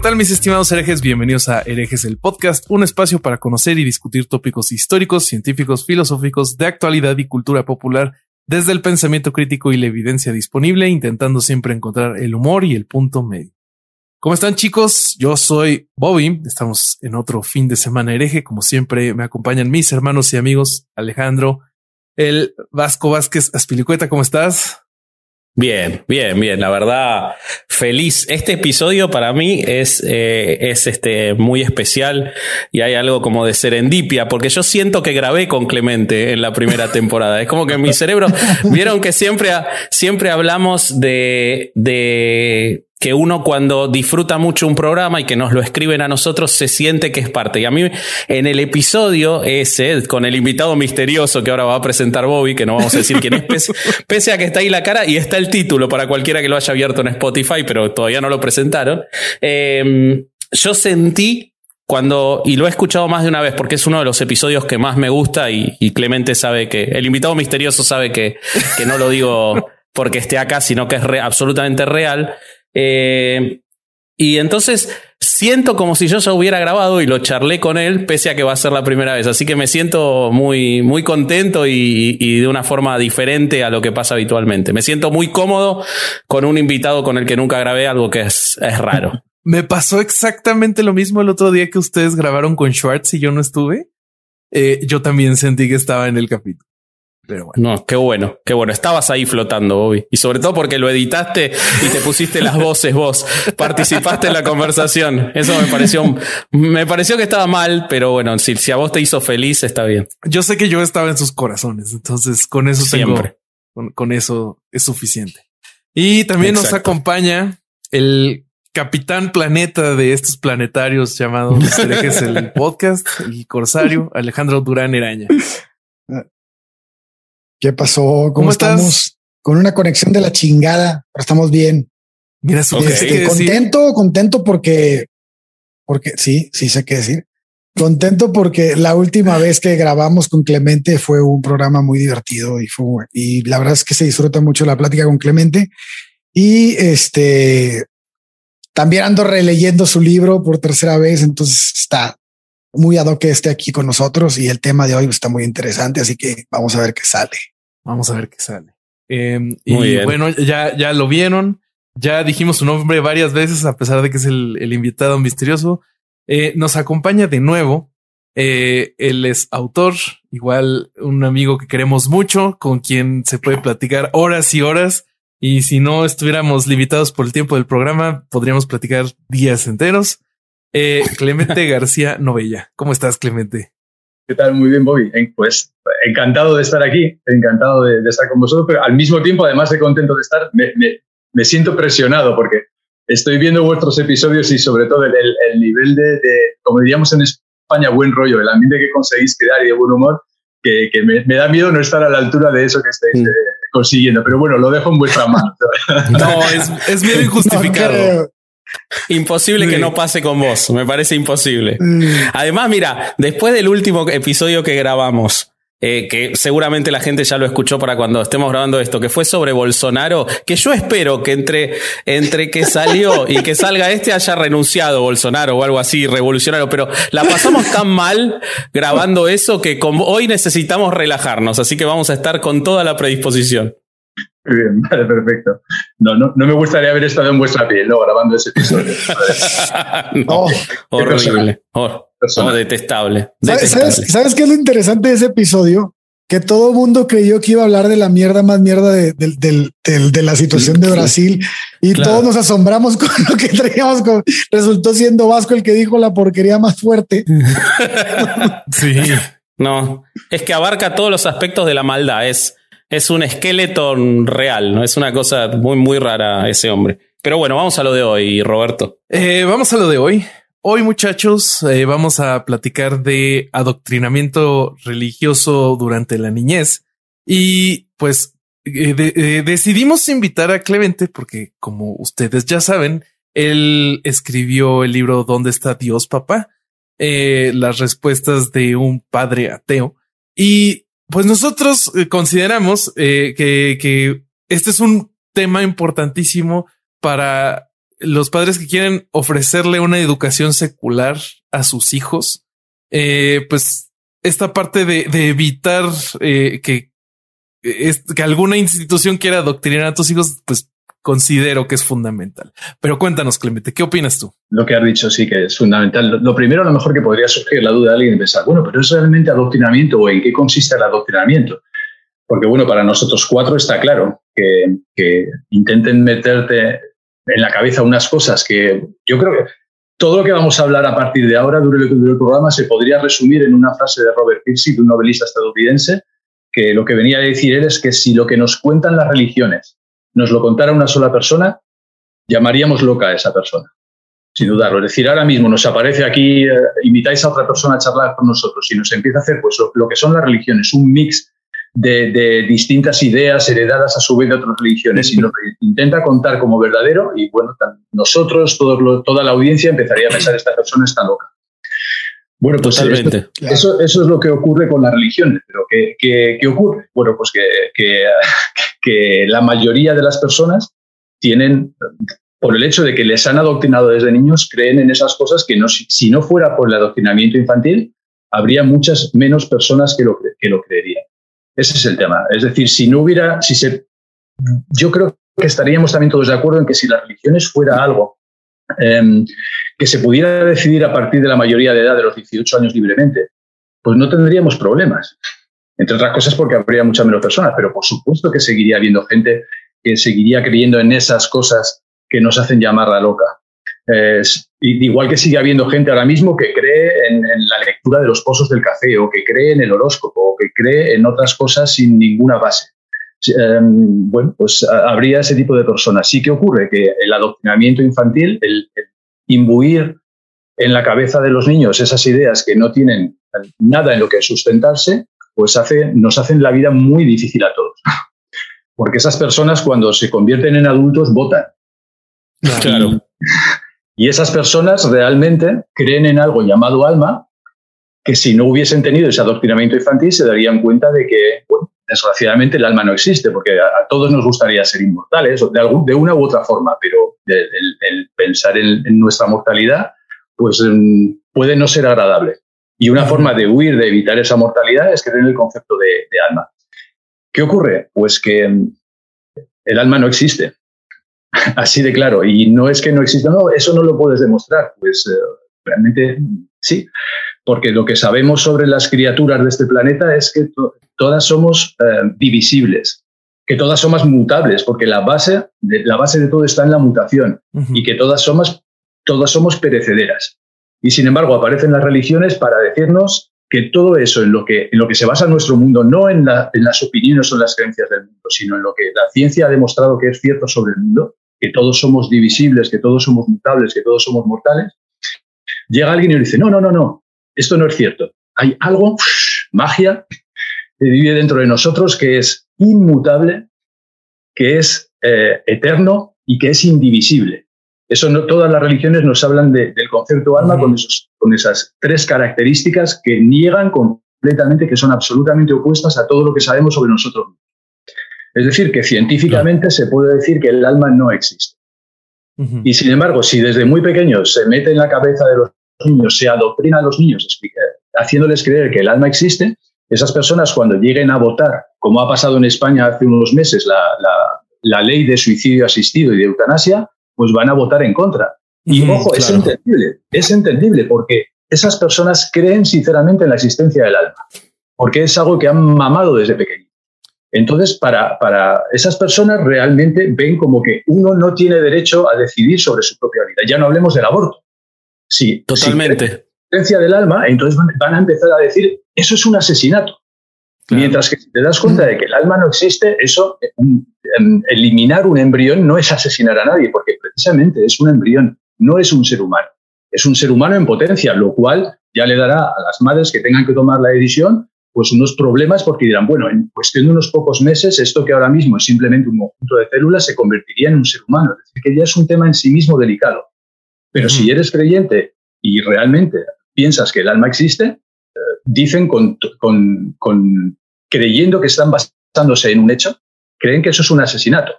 Tal mis estimados herejes? Bienvenidos a Herejes el Podcast, un espacio para conocer y discutir tópicos históricos, científicos, filosóficos, de actualidad y cultura popular desde el pensamiento crítico y la evidencia disponible, intentando siempre encontrar el humor y el punto medio. ¿Cómo están chicos? Yo soy Bobby, estamos en otro fin de semana hereje, como siempre me acompañan mis hermanos y amigos Alejandro, el Vasco Vázquez Aspilicueta, ¿cómo estás? Bien, bien, bien. La verdad, feliz. Este episodio para mí es, eh, es este, muy especial y hay algo como de serendipia, porque yo siento que grabé con Clemente en la primera temporada. Es como que mi cerebro, vieron que siempre, siempre hablamos de, de que uno cuando disfruta mucho un programa y que nos lo escriben a nosotros se siente que es parte. Y a mí en el episodio ese, con el invitado misterioso que ahora va a presentar Bobby, que no vamos a decir quién es, pese, a que está ahí la cara y está el título para cualquiera que lo haya abierto en Spotify, pero todavía no lo presentaron, eh, yo sentí cuando, y lo he escuchado más de una vez porque es uno de los episodios que más me gusta y, y Clemente sabe que, el invitado misterioso sabe que, que no lo digo porque esté acá, sino que es absolutamente real. Eh, y entonces siento como si yo ya hubiera grabado y lo charlé con él, pese a que va a ser la primera vez. Así que me siento muy, muy contento y, de una forma diferente a lo que pasa habitualmente. Me siento muy cómodo con un invitado con el que nunca grabé, algo que es, es raro. Me pasó exactamente lo mismo el otro día que ustedes grabaron con Schwartz y yo no estuve. Eh, yo también sentí que estaba en el capítulo. Pero bueno. No, qué bueno, qué bueno. Estabas ahí flotando, Bobby. Y sobre todo porque lo editaste y te pusiste las voces vos. Participaste en la conversación. Eso me pareció, me pareció que estaba mal, pero bueno, si, si a vos te hizo feliz, está bien. Yo sé que yo estaba en sus corazones, entonces con eso Siempre. con, con, eso es suficiente. Y también Exacto. nos acompaña el capitán planeta de estos planetarios llamados Herejes el podcast, el corsario Alejandro Durán Eraña. ¿Qué pasó? ¿Cómo, ¿Cómo estamos? Estás? Con una conexión de la chingada, pero estamos bien. Mira, su este, contento, contento porque, porque sí, sí sé qué decir. Contento porque la última vez que grabamos con Clemente fue un programa muy divertido y fue, y la verdad es que se disfruta mucho la plática con Clemente. Y este también ando releyendo su libro por tercera vez, entonces está muy ad hoc que esté aquí con nosotros y el tema de hoy está muy interesante, así que vamos a ver qué sale. Vamos a ver qué sale. Eh, y bueno, ya, ya lo vieron, ya dijimos su nombre varias veces, a pesar de que es el, el invitado misterioso. Eh, nos acompaña de nuevo. Eh, él es autor, igual un amigo que queremos mucho, con quien se puede platicar horas y horas. Y si no estuviéramos limitados por el tiempo del programa, podríamos platicar días enteros. Eh, Clemente García Novella. ¿Cómo estás, Clemente? ¿Qué tal? Muy bien, Bobby. Pues encantado de estar aquí, encantado de, de estar con vosotros, pero al mismo tiempo, además de contento de estar, me, me, me siento presionado porque estoy viendo vuestros episodios y sobre todo el, el, el nivel de, de, como diríamos en España, buen rollo, el ambiente que conseguís crear y de buen humor, que, que me, me, da miedo no estar a la altura de eso que estáis eh, consiguiendo. Pero bueno, lo dejo en vuestra mano. no, es, es miedo injustificado. No, Imposible que no pase con vos, me parece imposible. Mm. Además, mira, después del último episodio que grabamos, eh, que seguramente la gente ya lo escuchó para cuando estemos grabando esto, que fue sobre Bolsonaro, que yo espero que entre, entre que salió y que salga este haya renunciado Bolsonaro o algo así, revolucionario, pero la pasamos tan mal grabando eso que hoy necesitamos relajarnos, así que vamos a estar con toda la predisposición. Muy bien, vale, perfecto. No, no, no me gustaría haber estado en vuestra piel, ¿no? Grabando ese episodio. no, oh, horrible. Oh, oh, detestable. ¿Sabes, ¿Sabes, ¿Sabes qué es lo interesante de ese episodio? Que todo el mundo creyó que iba a hablar de la mierda más mierda de, de, de, de la situación de Brasil y claro. todos nos asombramos con lo que traíamos. Con, resultó siendo Vasco el que dijo la porquería más fuerte. sí. No, es que abarca todos los aspectos de la maldad. Es es un esqueleto real, ¿no? Es una cosa muy, muy rara ese hombre. Pero bueno, vamos a lo de hoy, Roberto. Eh, vamos a lo de hoy. Hoy, muchachos, eh, vamos a platicar de adoctrinamiento religioso durante la niñez. Y pues eh, decidimos invitar a Clemente porque, como ustedes ya saben, él escribió el libro ¿Dónde está Dios, papá? las respuestas de un padre ateo. Y pues nosotros consideramos que, que este es un tema importantísimo para los padres que quieren ofrecerle una educación secular a sus hijos. Eh, pues esta parte de, evitar eh, que, que alguna institución quiera adoctrinar a tus hijos, pues considero que es fundamental. Pero cuéntanos, Clemente, ¿qué opinas tú? Lo que has dicho sí que es fundamental. Lo primero, a lo mejor que podría surgir la duda de alguien pensar, bueno, pero ¿es realmente adoctrinamiento o en qué consiste el adoctrinamiento? Porque, bueno, para nosotros cuatro está claro que, que intenten meterte en la cabeza unas cosas que yo creo que todo lo que vamos a hablar a partir de ahora, durante el programa, se podría resumir en una frase de Robert Piercy, un novelista estadounidense, que lo que venía a decir él es que si lo que nos cuentan las religiones nos lo contara una sola persona, llamaríamos loca a esa persona, sin dudarlo. Es decir, ahora mismo nos aparece aquí, eh, invitáis a otra persona a charlar con nosotros y nos empieza a hacer pues, lo que son las religiones, un mix de, distintas ideas heredadas a su vez de otras religiones, sino que intenta contar como verdadero y bueno, nosotros, toda la audiencia empezaría a pensar, esta persona está loca. Bueno, pues eso, eso es lo que ocurre con las religiones. Pero ¿qué, qué, ocurre? Bueno, pues que, que, la mayoría de las personas tienen, por el hecho de que les han adoctrinado desde niños, creen en esas cosas que no, si no fuera por el adoctrinamiento infantil, habría muchas menos personas que lo, que lo creerían. Ese es el tema. Es decir, si no hubiera, si se, yo creo que estaríamos también todos de acuerdo en que si las religiones fuera algo em, que se pudiera decidir a partir de la mayoría de edad de los 18 años libremente, pues no tendríamos problemas. Entre otras cosas porque habría muchas menos personas, pero por supuesto que seguiría habiendo gente que seguiría creyendo en esas cosas que nos hacen llamarla loca. igual que sigue habiendo gente ahora mismo que cree en, la lectura de los pozos del café o que cree en el horóscopo o que cree en otras cosas sin ninguna base. Em, bueno, pues habría ese tipo de personas. Sí que ocurre que el adoctrinamiento infantil, el, imbuir en la cabeza de los niños esas ideas que no tienen nada en lo que sustentarse, pues hace, nos hacen la vida muy difícil a todos. Porque esas personas cuando se convierten en adultos votan. Claro. Y esas personas realmente creen en algo llamado alma, que si no hubiesen tenido ese adoctrinamiento infantil se darían cuenta de que, bueno, desgraciadamente el alma no existe, porque a, todos nos gustaría ser inmortales, de, de una u otra forma, pero el, pensar en, nuestra mortalidad, pues mm, puede no ser agradable. Y una forma de huir, de evitar esa mortalidad, es creer en el concepto de, de alma. ¿Qué ocurre? Pues que mm, el alma no existe. Así de claro. Y no es que no exista, no, eso no lo puedes demostrar. Pues eh, realmente sí, porque lo que sabemos sobre las criaturas de este planeta es que todas somos eh, divisibles, que todas somos mutables, porque la base, de, la base de todo está en la mutación y que todas somos, todas somos perecederas. Y sin embargo aparecen las religiones para decirnos que todo eso en lo que, en lo que se basa nuestro mundo, no en, en las opiniones o en las creencias del mundo, sino en lo que la ciencia ha demostrado que es cierto sobre el mundo, que todos somos divisibles, que todos somos mutables, que todos somos mortales, llega alguien y le dice, no, no, no, no, esto no es cierto. Hay algo, magia, que vive dentro de nosotros que es inmutable, que es eh, eterno y que es indivisible. Eso no, todas las religiones nos hablan del concepto alma con, con esas tres características que niegan completamente, que son absolutamente opuestas a todo lo que sabemos sobre nosotros mismos. Es decir, que científicamente se puede decir que el alma no existe. Y sin embargo, si desde muy pequeños se mete en la cabeza de los niños, se adoctrina a los niños haciéndoles creer que el alma existe, esas personas cuando lleguen a votar, como ha pasado en España hace unos meses, la, ley de suicidio asistido y de eutanasia, pues van a votar en contra. Y ojo, es entendible, es entendible porque esas personas creen sinceramente en la existencia del alma, porque es algo que han mamado desde pequeño. Entonces, para, para, esas personas realmente ven como que uno no tiene derecho a decidir sobre su propia vida. Ya no hablemos del aborto. Sí, totalmente. Si del alma, entonces van a empezar a decir, eso es un asesinato. Mientras que si te das cuenta de que el alma no existe, eso, eliminar un embrión no es asesinar a nadie, porque precisamente es un embrión, no es un ser humano. Es un ser humano en potencia, lo cual ya le dará a las madres que tengan que tomar la decisión pues unos problemas porque dirán, bueno, en cuestión de unos pocos meses, esto que ahora mismo es simplemente un conjunto de células se convertiría en un ser humano. Es decir, que ya es un tema en sí mismo delicado. Pero si eres creyente y realmente piensas que el alma existe, eh, dicen con, creyendo que están basándose en un hecho, creen que eso es un asesinato.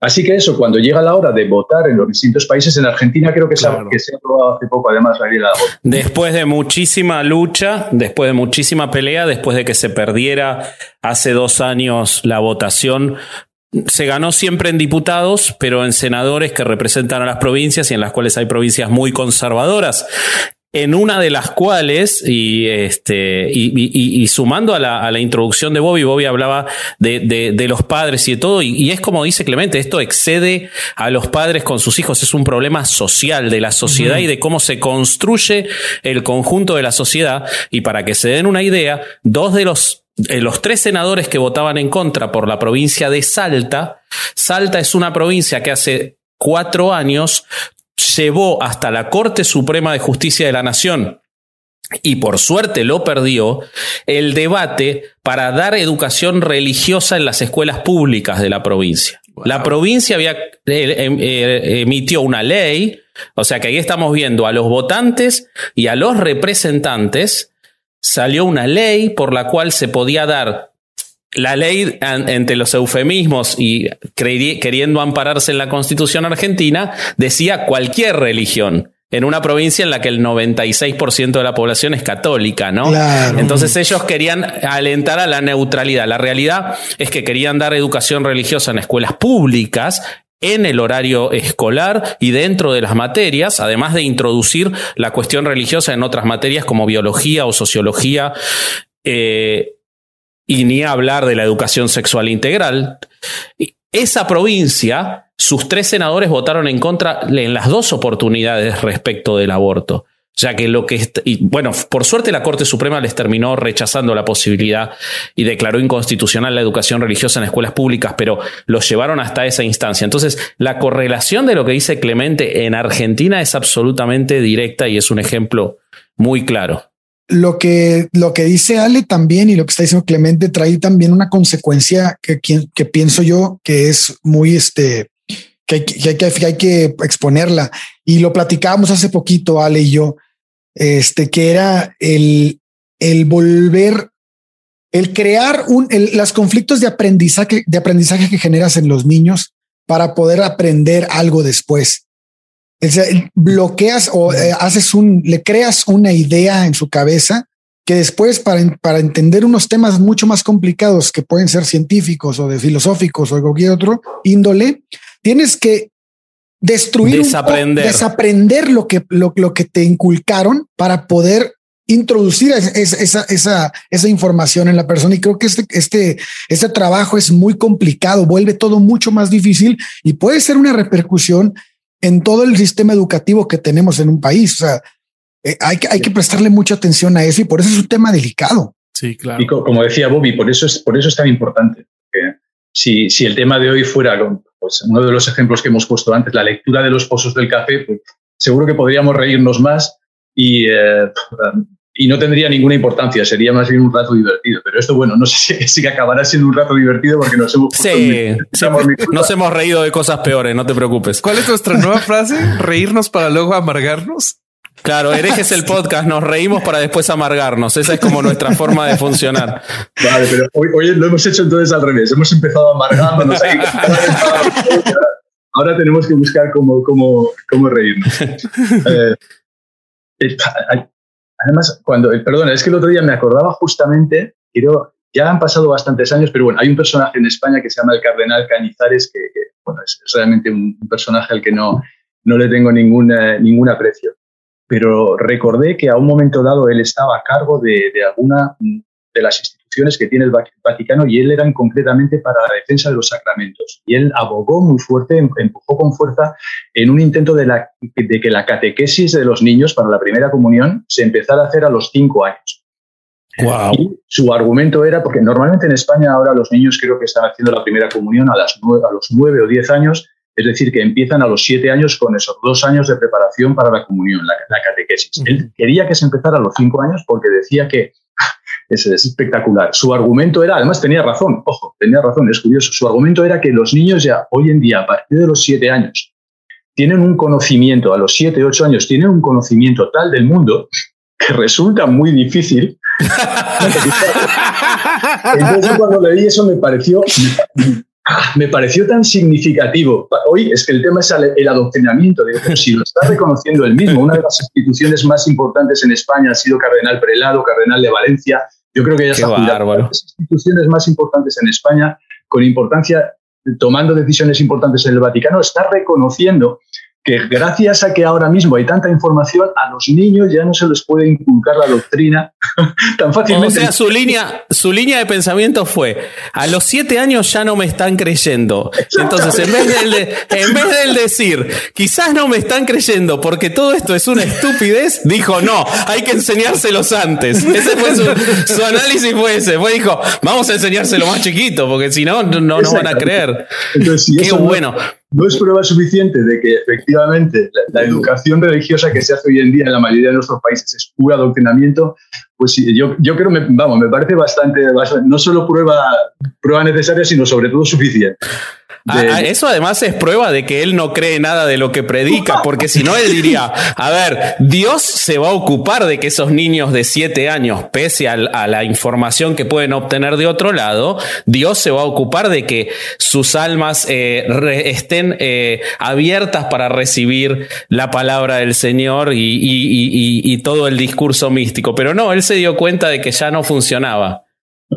Así que eso, cuando llega la hora de votar en los distintos países, en Argentina creo que, se, ha aprobado hace poco, además, la la Después de muchísima lucha, después de muchísima pelea, después de que se perdiera hace dos años la votación, se ganó siempre en diputados, pero en senadores que representan a las provincias y en las cuales hay provincias muy conservadoras. En una de las cuales, y, este, y, sumando a la, introducción de Bobby, Bobby hablaba de, los padres y de todo, y, es como dice Clemente, esto excede a los padres con sus hijos, es un problema social de la sociedad y de cómo se construye el conjunto de la sociedad, y para que se den una idea, dos de los eh, los tres senadores que votaban en contra por la provincia de Salta, Salta es una provincia que hace cuatro años llevó hasta la Corte Suprema de Justicia de la Nación y por suerte lo perdió, el debate para dar educación religiosa en las escuelas públicas de la provincia. La provincia había, eh, em, eh, emitió una ley, o sea que ahí estamos viendo a los votantes y a los representantes, salió una ley por la cual se podía dar la ley, entre los eufemismos y queriendo ampararse en la constitución argentina, decía cualquier religión en una provincia en la que el 96% de la población es católica, ¿no? Entonces ellos querían alentar a la neutralidad. La realidad es que querían dar educación religiosa en escuelas públicas, en el horario escolar y dentro de las materias, además de introducir la cuestión religiosa en otras materias como biología o sociología. Eh, y ni hablar de la educación sexual integral. Esa provincia, sus tres senadores votaron en contra en las dos oportunidades respecto del aborto. Ya que lo que. Y bueno, por suerte la Corte Suprema les terminó rechazando la posibilidad y declaró inconstitucional la educación religiosa en escuelas públicas, pero los llevaron hasta esa instancia. Entonces, la correlación de lo que dice Clemente en Argentina es absolutamente directa y es un ejemplo muy claro lo que, lo que dice Ale también y lo que está diciendo Clemente trae también una consecuencia que, que, pienso yo que es muy este, que hay que, hay que, exponerla. Y lo platicábamos hace poquito, Ale y yo, este, que era el, el volver, el crear un, los conflictos de aprendizaje, de aprendizaje que generas en los niños para poder aprender algo después. Bloqueas o eh, haces un, le creas una idea en su cabeza que después para, para entender unos temas mucho más complicados que pueden ser científicos o de filosóficos o de cualquier otro índole, tienes que destruir, desaprender, desaprender lo que, lo, lo, que te inculcaron para poder introducir esa, esa, esa, información en la persona. Y creo que este, este, este trabajo es muy complicado, vuelve todo mucho más difícil y puede ser una repercusión en todo el sistema educativo que tenemos en un país. O sea, eh, hay, que, hay que prestarle mucha atención a eso y por eso es un tema delicado. Sí, claro. Y como decía Bobby, por eso es, por eso es tan importante. si, si el tema de hoy fuera pues, uno de los ejemplos que hemos puesto antes, la lectura de los pozos del café, pues, seguro que podríamos reírnos más y eh, y no tendría ninguna importancia, sería más bien un rato divertido. Pero esto, bueno, no sé si, acabará siendo un rato divertido porque nos hemos... Sí, nos hemos reído de cosas peores, no te preocupes. ¿Cuál es nuestra nueva frase? ¿Reírnos para luego amargarnos? Claro, herejes el podcast, nos reímos para después amargarnos. Esa es como nuestra forma de funcionar. Vale, pero hoy, lo hemos hecho entonces al revés. Hemos empezado amargándonos ahí. Ahora tenemos que buscar cómo, cómo, cómo reírnos. Eh, eh, Además, cuando, eh, perdona, es que el otro día me acordaba justamente, quiero, ya han pasado bastantes años, pero bueno, hay un personaje en España que se llama el Cardenal Cañizares, que, bueno, es, realmente un, personaje al que no, no le tengo ningún, ningún aprecio. Pero recordé que a un momento dado él estaba a cargo de, de alguna de las instituciones que tiene el Vaticano y él era concretamente para la defensa de los sacramentos. Y él abogó muy fuerte, em, empujó con fuerza en un intento de, la, de que la catequesis de los niños para la primera comunión se empezara a hacer a los cinco años. Y su argumento era, porque normalmente en España ahora los niños creo que están haciendo la primera comunión a, las a los nueve o diez años, es decir, que empiezan a los siete años con esos dos años de preparación para la comunión, la, catequesis. Él quería que se empezara a los cinco años porque decía que es, es, espectacular. Su argumento era, además tenía razón, ojo, tenía razón, es curioso, su argumento era que los niños ya hoy en día, a partir de los siete años, tienen un conocimiento, a los siete, ocho años, tienen un conocimiento tal del mundo que resulta muy difícil. Entonces cuando leí eso me pareció, me pareció tan significativo. Hoy es que el tema es el adoctrinamiento. De, si lo está reconociendo él mismo, una de las instituciones más importantes en España ha sido Cardenal Prelado, Cardenal de Valencia. Yo creo que ya está las instituciones más importantes en España, con importancia, tomando decisiones importantes en el Vaticano, está reconociendo que gracias a que ahora mismo hay tanta información, a los niños ya no se les puede inculcar la doctrina tan fácilmente. O sea, su línea, su línea de pensamiento fue, a los siete años ya no me están creyendo. Entonces, en vez, de, en vez de decir, quizás no me están creyendo porque todo esto es una estupidez, dijo, no, hay que enseñárselos antes. Ese fue su, análisis, fue ese. Fue, dijo, vamos a enseñárselo más chiquito porque si no, no nos van a creer. Qué bueno no es prueba suficiente de que efectivamente la, educación religiosa que se hace hoy en día en la mayoría de nuestros países es puro adoctrinamiento, pues yo, yo creo, me, vamos, me parece bastante, no solo prueba, prueba necesaria, sino sobre todo suficiente. Eso además es prueba de que él no cree nada de lo que predica, porque si no, él diría, a ver, Dios se va a ocupar de que esos niños de siete años, pese a, la información que pueden obtener de otro lado, Dios se va a ocupar de que sus almas eh, estén eh, abiertas para recibir la palabra del Señor y, y todo el discurso místico. Pero no, él se dio cuenta de que ya no funcionaba.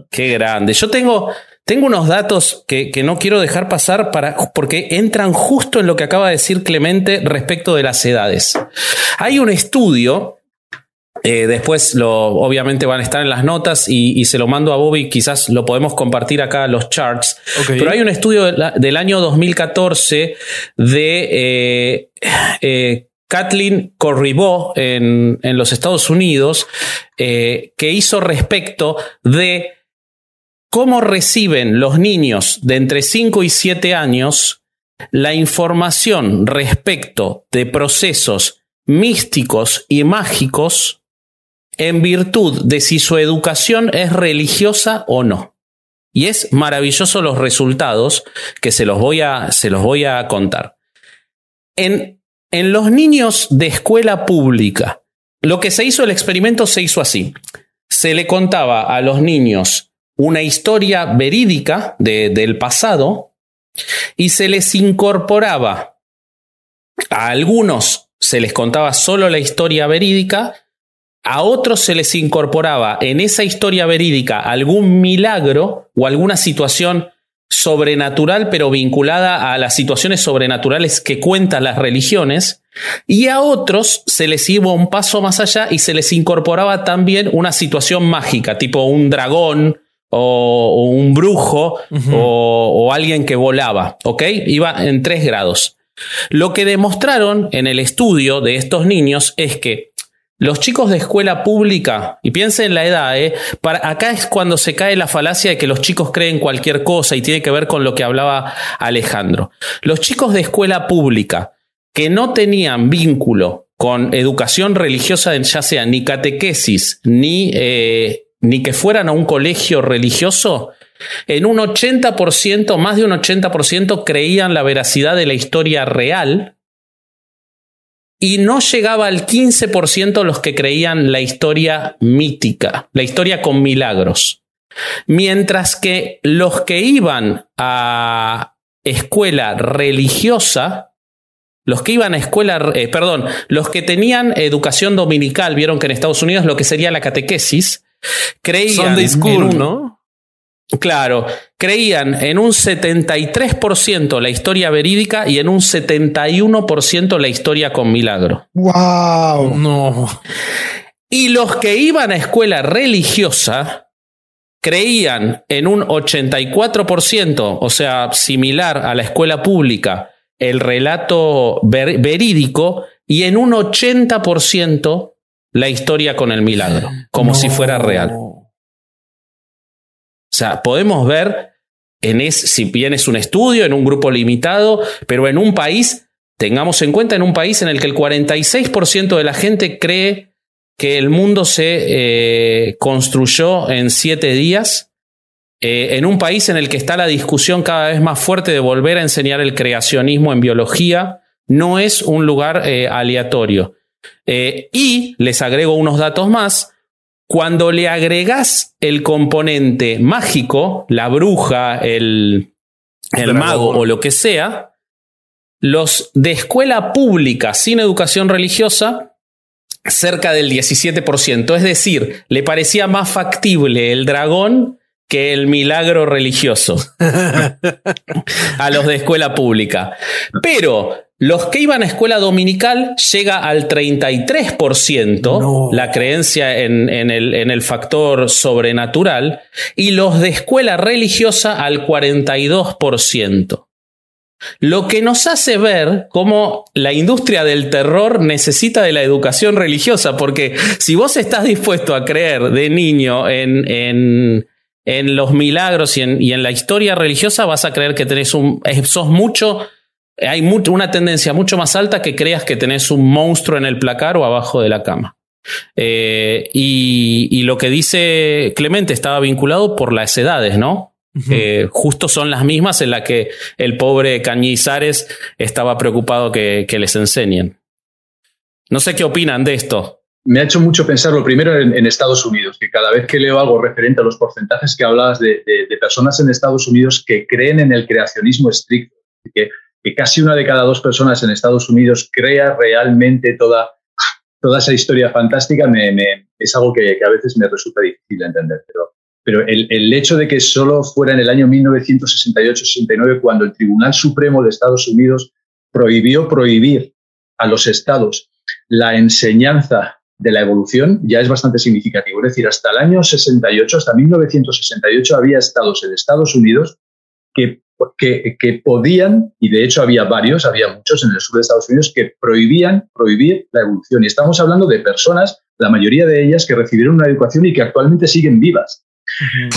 Qué grande. Yo tengo, tengo unos datos que, no quiero dejar pasar para, porque entran justo en lo que acaba de decir Clemente respecto de las edades. Hay un estudio, eh, después lo, obviamente van a estar en las notas y, se lo mando a Bobby, quizás lo podemos compartir acá los charts, pero hay un estudio del año 2014 de... Eh, eh, Kathleen Corribó en, en, los Estados Unidos, que hizo respecto de cómo reciben los niños de entre 5 y 7 años la información respecto de procesos místicos y mágicos en virtud de si su educación es religiosa o no. Y es maravilloso los resultados que se los voy a, se los voy a contar. En, en los niños de escuela pública, lo que se hizo el experimento se hizo así. Se le contaba a los niños una historia verídica del pasado y se les incorporaba. A algunos se les contaba solo la historia verídica, a otros se les incorporaba en esa historia verídica algún milagro o alguna situación sobrenatural, pero vinculada a las situaciones sobrenaturales que cuentan las religiones, y a otros se les iba un paso más allá y se les incorporaba también una situación mágica, tipo un dragón, o, un brujo o, alguien que volaba, ¿ok? Iba en tres grados. Lo que demostraron en el estudio de estos niños es que los chicos de escuela pública, y piensen en la edad, ¿eh? Para, acá es cuando se cae la falacia de que los chicos creen cualquier cosa y tiene que ver con lo que hablaba Alejandro. Los chicos de escuela pública que no tenían vínculo con educación religiosa, ya sea ni catequesis, ni eh, ni que fueran a un colegio religioso, en un 80%, más de un 80% creían la veracidad de la historia real y no llegaba al 15% los que creían la historia mítica, la historia con milagros. Mientras que los que iban a escuela religiosa, los que iban a escuela, eh, perdón, los que tenían educación dominical, vieron que en Estados Unidos lo que sería la catequesis, Creían en un, ¿no? Claro, creían en un 73% la historia verídica y en un 71% la historia con milagro. ¡Wow! No. Y los que iban a escuela religiosa creían en un 84%, o sea, similar a la escuela pública, el relato verídico y en un 80% la historia con el milagro, como si fuera real. sea, podemos ver, en es, si bien es un estudio, en un grupo limitado, pero en un país, tengamos en cuenta, en un país en el que el 46% de la gente cree que el mundo se eh, construyó en siete días, eh, en un país en el que está la discusión cada vez más fuerte de volver a enseñar el creacionismo en biología, no es un lugar eh, aleatorio. Y les agrego unos datos más. Cuando le agregas el componente mágico, la bruja, el, el mago o lo que sea, los de escuela pública sin educación religiosa cerca del 17%. Es decir, le parecía más factible el dragón que el milagro religioso a los de escuela pública. Pero los que iban a escuela dominical llega al 33%, la creencia en, el, en, el, factor sobrenatural, y los de escuela religiosa al 42%. Lo que nos hace ver cómo la industria del terror necesita de la educación religiosa, porque si vos estás dispuesto a creer de niño en, en, en los milagros y en, y en, la historia religiosa, vas a creer que tenés un, sos mucho, hay una tendencia mucho más alta que creas que tenés un monstruo en el placar o abajo de la cama. Eh, y, y lo que dice Clemente estaba vinculado por las edades, ¿no? justo son las mismas en las que el pobre Cañizares estaba preocupado que, les enseñen. No sé qué opinan de esto. Me ha hecho mucho pensar lo primero en, Estados Unidos, que cada vez que leo algo referente a los porcentajes que hablabas de, personas en Estados Unidos que creen en el creacionismo estricto, que, casi una de cada dos personas en Estados Unidos crea realmente toda, toda esa historia fantástica, es algo que, que, a veces me resulta difícil de entender. Pero pero el, hecho de que solo fuera en el año 1968-69 cuando el Tribunal Supremo de Estados Unidos prohibió prohibir a los estados la enseñanza de la evolución ya es bastante significativo. Es decir, hasta el año 68, hasta 1968, había estados en Estados Unidos que, que, que, podían, y de hecho había varios, había muchos en el sur de Estados Unidos, que prohibían prohibir la evolución. Y estamos hablando de personas, la mayoría de ellas, que recibieron una educación y que actualmente siguen vivas.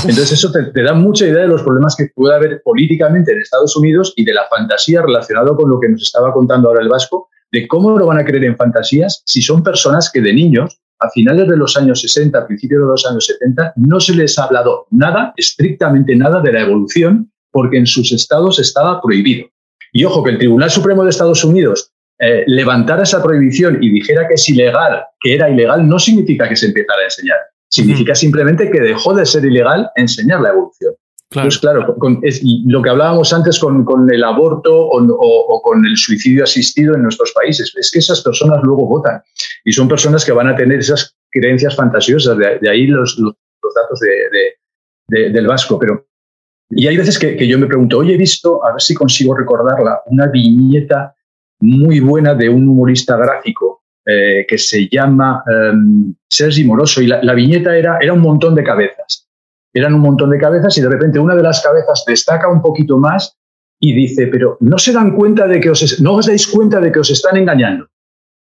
Entonces eso te, da mucha idea de los problemas que puede haber políticamente en Estados Unidos y de la fantasía relacionado con lo que nos estaba contando ahora el Vasco, de cómo lo van a creer en fantasías si son personas que de niños, a finales de los años 60, a principios de los años 70, no se les ha hablado nada, estrictamente nada de la evolución, porque en sus estados estaba prohibido. Y ojo, que el Tribunal Supremo de Estados Unidos eh, levantara esa prohibición y dijera que es ilegal, que era ilegal, no significa que se empezara a enseñar. Significa simplemente que dejó de ser ilegal enseñar la evolución. Claro. Pues claro, es lo que hablábamos antes con, el aborto o, con el suicidio asistido en nuestros países, es que esas personas luego votan y son personas que van a tener esas creencias fantasiosas, de, ahí los, datos de, del vasco. Pero, y hay veces que, yo me pregunto, oye, he visto, a ver si consigo recordarla, una viñeta muy buena de un humorista gráfico eh, que se llama um, Sergi Moroso y la, viñeta era, era un montón de cabezas. Eran un montón de cabezas y de repente una de las cabezas destaca un poquito más y dice, pero no se dan cuenta de que os, no os dais cuenta de que os están engañando.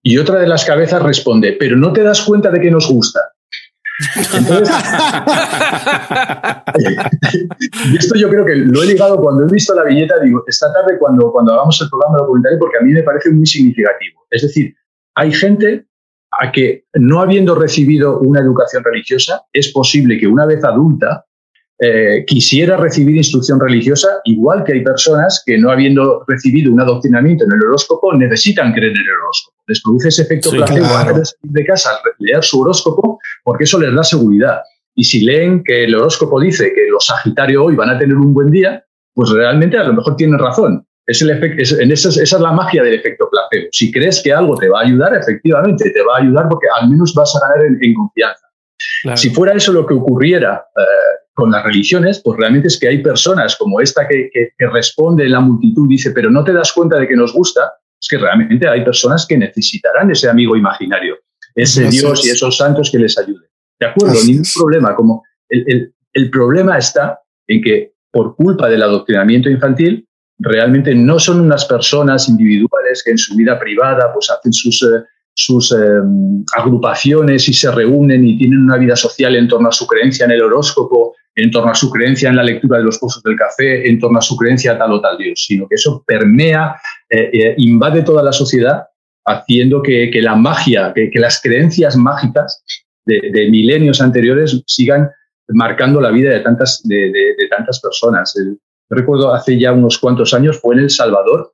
Y otra de las cabezas responde, pero no te das cuenta de que nos gusta. Entonces, esto yo creo que lo he ligado cuando he visto la viñeta, digo, esta tarde cuando, cuando hagamos el programa documental, porque a mí me parece muy significativo. Es decir, hay gente a que no habiendo recibido una educación religiosa, es posible que una vez adulta eh, quisiera recibir instrucción religiosa, igual que hay personas que no habiendo recibido un adoctrinamiento en el horóscopo necesitan creer en el horóscopo. Les produce ese efecto sí, placebo claro. de casa leer su horóscopo porque eso les da seguridad. Y si leen que el horóscopo dice que los Sagitario hoy van a tener un buen día, pues realmente a lo mejor tienen razón. Es el efecto, en esa, es la magia del efecto placebo. Si crees que algo te va a ayudar, efectivamente te va a ayudar porque al menos vas a ganar en, confianza. Si fuera eso lo que ocurriera eh, con las religiones, pues realmente es que hay personas como esta que, responde en la multitud, dice, pero no te das cuenta de que nos gusta, es que realmente hay personas que necesitarán ese amigo imaginario, ese Dios y esos santos que les ayuden. ¿De acuerdo? Ningún problema. Como el, el problema está en que por culpa del adoctrinamiento infantil, realmente no son unas personas individuales que en su vida privada pues hacen sus, eh, sus em, agrupaciones y se reúnen y tienen una vida social en torno a su creencia en el horóscopo en torno a su creencia en la lectura de los pozos del café, en torno a su creencia a tal o tal Dios, sino que eso permea, eh, eh, invade toda la sociedad, haciendo que, la magia, que, las creencias mágicas de, milenios anteriores sigan marcando la vida de tantas, de, tantas personas. yo recuerdo hace ya unos cuantos años, fue en El Salvador,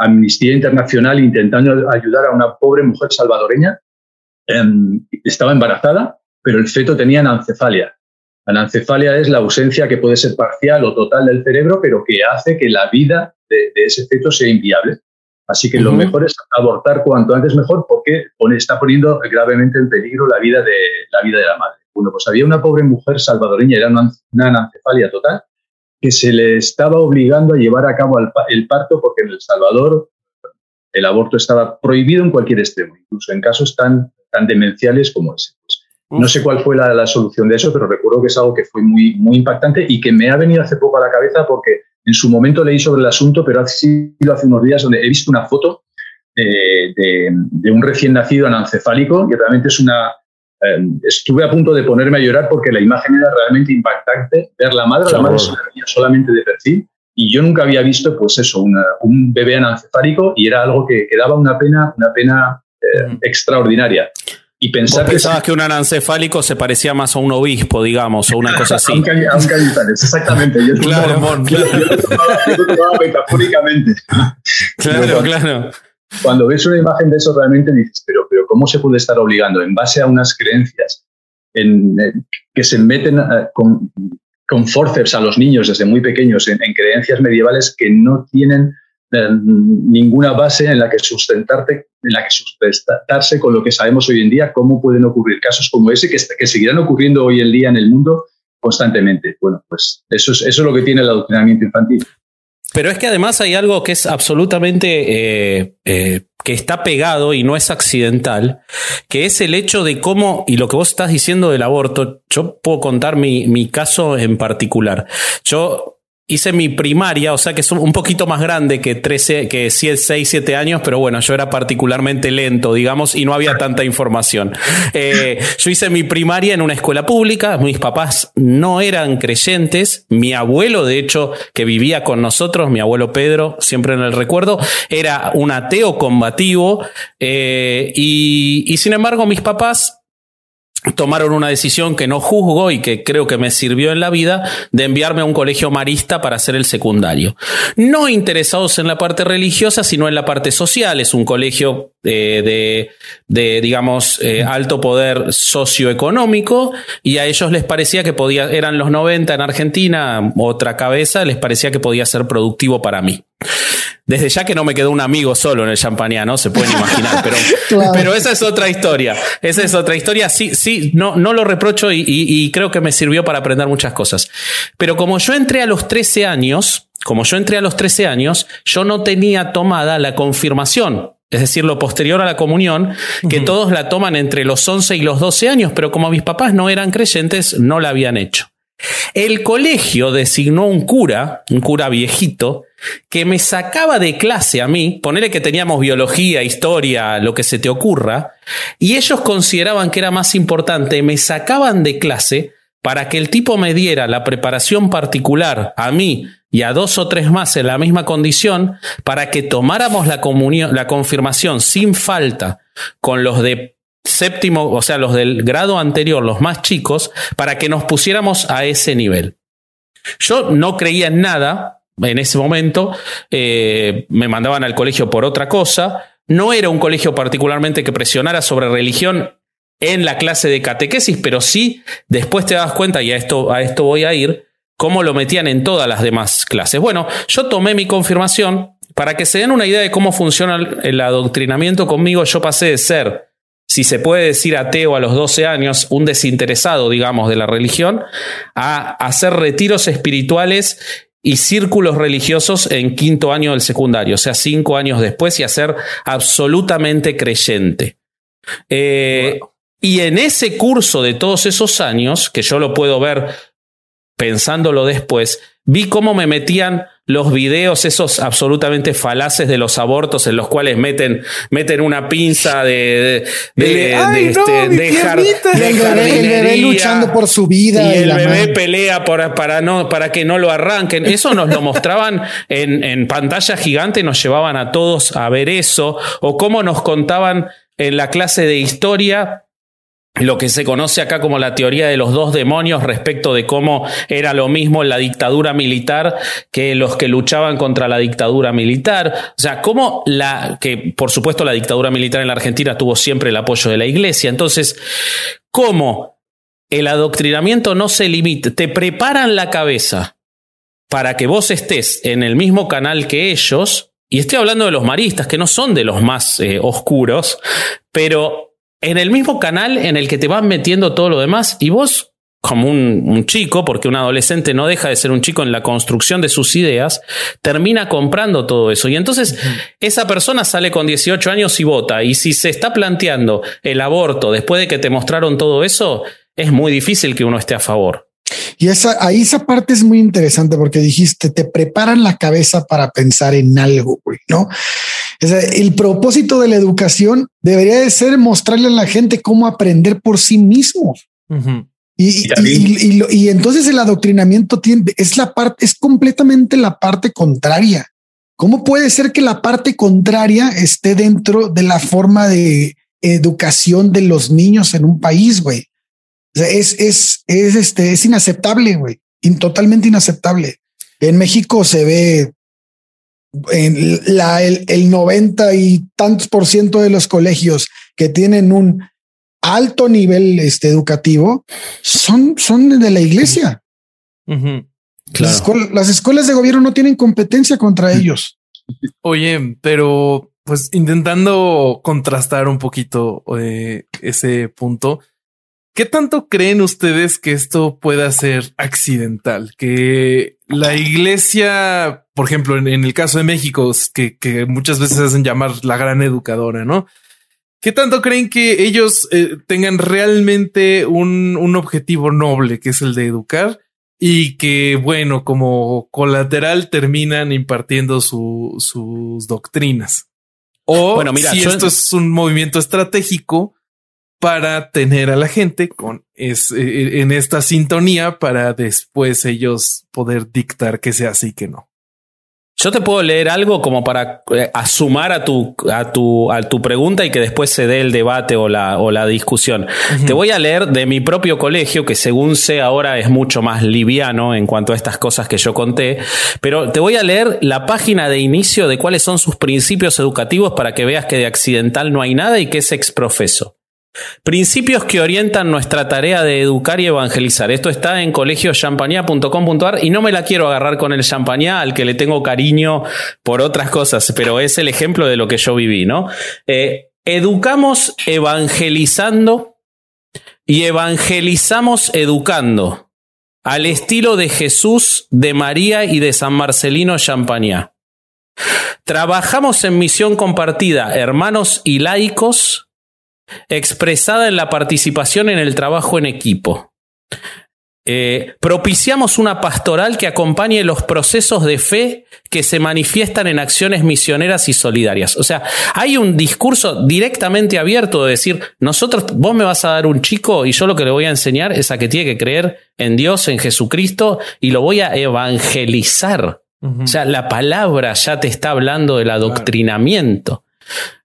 Amnistía Internacional intentando ayudar a una pobre mujer salvadoreña. Em, estaba embarazada, pero el feto tenía anencefalia. Anencefalia es la ausencia que puede ser parcial o total del cerebro, pero que hace que la vida de, ese feto sea inviable. Así que lo mejor es abortar cuanto antes mejor porque está poniendo gravemente en peligro la vida de la, vida de la madre. Bueno, pues había una pobre mujer salvadoreña, era una, una anencefalia total, que se le estaba obligando a llevar a cabo el, parto porque en El Salvador el aborto estaba prohibido en cualquier extremo, incluso en casos tan, tan demenciales como ese. Pues, no sé cuál fue la, solución de eso, pero recuerdo que es algo que fue muy, muy impactante y que me ha venido hace poco a la cabeza porque en su momento leí sobre el asunto, pero ha sido hace unos días donde he visto una foto eh, de, de, un recién nacido anencefálico y realmente es una, estuve a punto de ponerme a llorar porque la imagen era realmente impactante. Ver la madre, la madre solamente de perfil y yo nunca había visto, pues eso, un bebé anencefálico y era algo que, daba una pena, una pena eh, extraordinaria. Y pensar que pensabas que un anancefálico se parecía más a un obispo, digamos, o una cosa así. a un, exactamente. Yo claro, claro. Yo, metafóricamente. Claro, claro. Cuando ves una imagen de eso realmente dices, pero, pero ¿cómo se puede estar obligando en base a unas creencias en, que se meten eh, con, con, forceps a los niños desde muy pequeños en, creencias medievales que no tienen eh, ninguna base en la que sustentarte, en la que sustentarse con lo que sabemos hoy en día, cómo pueden ocurrir casos como ese que, que seguirán ocurriendo hoy en día en el mundo constantemente. Bueno, pues eso es, eso es lo que tiene el adoctrinamiento infantil. Pero es que además hay algo que es absolutamente eh, eh, que está pegado y no es accidental, que es el hecho de cómo, y lo que vos estás diciendo del aborto, yo puedo contar mi, mi caso en particular. Yo hice mi primaria, o sea que es un poquito más grande que 13, que 6, 7 años, pero bueno, yo era particularmente lento, digamos, y no había tanta información. Eh, yo hice mi primaria en una escuela pública, mis papás no eran creyentes, mi abuelo, de hecho, que vivía con nosotros, mi abuelo Pedro, siempre en el recuerdo, era un ateo combativo, eh, y, y sin embargo mis papás tomaron una decisión que no juzgo y que creo que me sirvió en la vida de enviarme a un colegio marista para hacer el secundario. No interesados en la parte religiosa, sino en la parte social. Es un colegio eh, de, de, digamos, eh, alto poder socioeconómico y a ellos les parecía que podía, eran los 90 en Argentina, otra cabeza, les parecía que podía ser productivo para mí. Desde ya que no me quedó un amigo solo en el champañá, ¿no? Se pueden imaginar, pero, pero esa es otra historia. Esa es otra historia. Sí, sí, no, no lo reprocho y, creo que me sirvió para aprender muchas cosas. Pero como yo entré a los 13 años, como yo entré a los 13 años, yo no tenía tomada la confirmación. Es decir, lo posterior a la comunión, que todos la toman entre los 11 y los 12 años, pero como mis papás no eran creyentes, no la habían hecho. El colegio designó un cura, un cura viejito, que me sacaba de clase a mí, ponele que teníamos biología, historia, lo que se te ocurra, y ellos consideraban que era más importante, me sacaban de clase para que el tipo me diera la preparación particular a mí y a dos o tres más en la misma condición, para que tomáramos la comunión, la confirmación sin falta con los de séptimo, o sea, los del grado anterior, los más chicos, para que nos pusiéramos a ese nivel. Yo no creía en nada en ese momento, eh, me mandaban al colegio por otra cosa, no era un colegio particularmente que presionara sobre religión en la clase de catequesis, pero sí después te das cuenta, y a esto, a esto voy a ir, cómo lo metían en todas las demás clases. Bueno, yo tomé mi confirmación, para que se den una idea de cómo funciona el adoctrinamiento conmigo, yo pasé de ser si se puede decir ateo a los 12 años, un desinteresado, digamos, de la religión, a hacer retiros espirituales y círculos religiosos en quinto año del secundario, o sea, cinco años después, y a ser absolutamente creyente. Eh, y en ese curso de todos esos años, que yo lo puedo ver pensándolo después, vi cómo me metían los videos esos absolutamente falaces de los abortos en los cuales meten, meten una pinza de, de, este, dejar, el bebé luchando por su vida y, el bebé pelea por, para no para que no lo arranquen. Eso nos lo mostraban en, en pantalla gigante, nos llevaban a todos a ver eso. O cómo nos contaban en la clase de historia lo que se conoce acá como la teoría de los dos demonios respecto de cómo era lo mismo la dictadura militar que los que luchaban contra la dictadura militar. O sea, cómo la, que por supuesto la dictadura militar en la Argentina tuvo siempre el apoyo de la iglesia. Entonces, cómo el adoctrinamiento no se limita, te preparan la cabeza para que vos estés en el mismo canal que ellos, y estoy hablando de los maristas, que no son de los más eh, oscuros, pero en el mismo canal en el que te van metiendo todo lo demás y vos como un, chico, porque un adolescente no deja de ser un chico en la construcción de sus ideas, termina comprando todo eso. Y entonces esa persona sale con 18 años y vota. Y si se está planteando el aborto después de que te mostraron todo eso, es muy difícil que uno esté a favor. Y esa, ahí esa parte es muy interesante porque dijiste, te preparan la cabeza para pensar en algo, ¿no? el propósito de la educación debería de ser mostrarle a la gente cómo aprender por sí mismos. y, entonces el adoctrinamiento tiene, es la parte, es completamente la parte contraria. ¿Cómo puede ser que la parte contraria esté dentro de la forma de educación de los niños en un país, güey? Es, es, es, este, es inaceptable, güey. totalmente inaceptable. En México se ve en la, el, el 90 y tantos por ciento de los colegios que tienen un alto nivel este, educativo son, son de la iglesia. las, escuelas, de gobierno no tienen competencia contra ellos. Oye, pero pues intentando contrastar un poquito eh, ese punto, ¿Qué tanto creen ustedes que esto pueda ser accidental? Que la iglesia, por ejemplo, en, el caso de México, que, muchas veces hacen llamar la gran educadora, ¿no? ¿Qué tanto creen que ellos eh, tengan realmente un, un, objetivo noble, que es el de educar? Y que, bueno, como colateral terminan impartiendo sus doctrinas. O bueno, mira, si esto es un movimiento estratégico para tener a la gente con es, eh, eh, en esta sintonía para después ellos poder dictar que sea así que no. Yo te puedo leer algo como para eh, asumar a tu, a tu, a tu pregunta y que después se dé el debate o la, o la discusión. Te voy a leer de mi propio colegio, que según sé ahora es mucho más liviano en cuanto a estas cosas que yo conté, pero te voy a leer la página de inicio de cuáles son sus principios educativos para que veas que de accidental no hay nada y que es exprofeso. Principios que orientan nuestra tarea de educar y evangelizar. Esto está en colegiochampañá.com.ar y no me la quiero agarrar con el champañá al que le tengo cariño por otras cosas, pero es el ejemplo de lo que yo viví, ¿no? Eh, educamos evangelizando y evangelizamos educando al estilo de Jesús, de María y de San Marcelino Champañá. Trabajamos en misión compartida, hermanos y laicos, expresada en la participación en el trabajo en equipo. Eh, propiciamos una pastoral que acompañe los procesos de fe que se manifiestan en acciones misioneras y solidarias. O sea, hay un discurso directamente abierto de decir, nosotros, vos me vas a dar un chico y yo lo que le voy a enseñar es a que tiene que creer en Dios, en Jesucristo y lo voy a evangelizar. O sea, la palabra ya te está hablando del adoctrinamiento.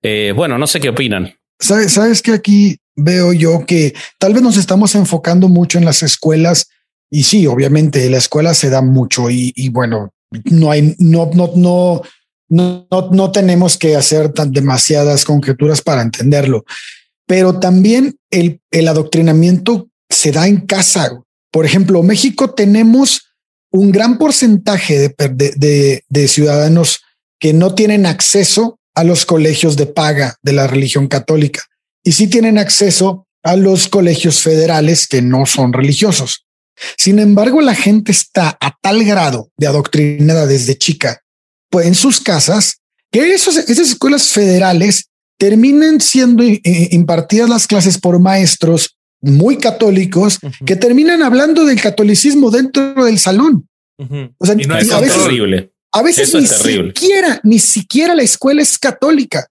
Eh, bueno, no sé qué opinan. Sabes, sabes que aquí veo yo que tal vez nos estamos enfocando mucho en las escuelas y sí, obviamente la escuela se da mucho y, bueno, no hay, no, no, no, no, no tenemos que hacer tan demasiadas conjeturas para entenderlo, pero también el, el adoctrinamiento se da en casa. Por ejemplo, México tenemos un gran porcentaje de, de, de ciudadanos que no tienen acceso a los colegios de paga de la religión católica y sí tienen acceso a los colegios federales que no son religiosos. Sin embargo, la gente está a tal grado de adoctrinada desde chica, pues en sus casas, que esos, esas escuelas federales terminan siendo eh, impartidas las clases por maestros muy católicos que terminan hablando del catolicismo dentro del salón. O sea, y no es horrible A veces ni siquiera, ni siquiera la escuela es católica.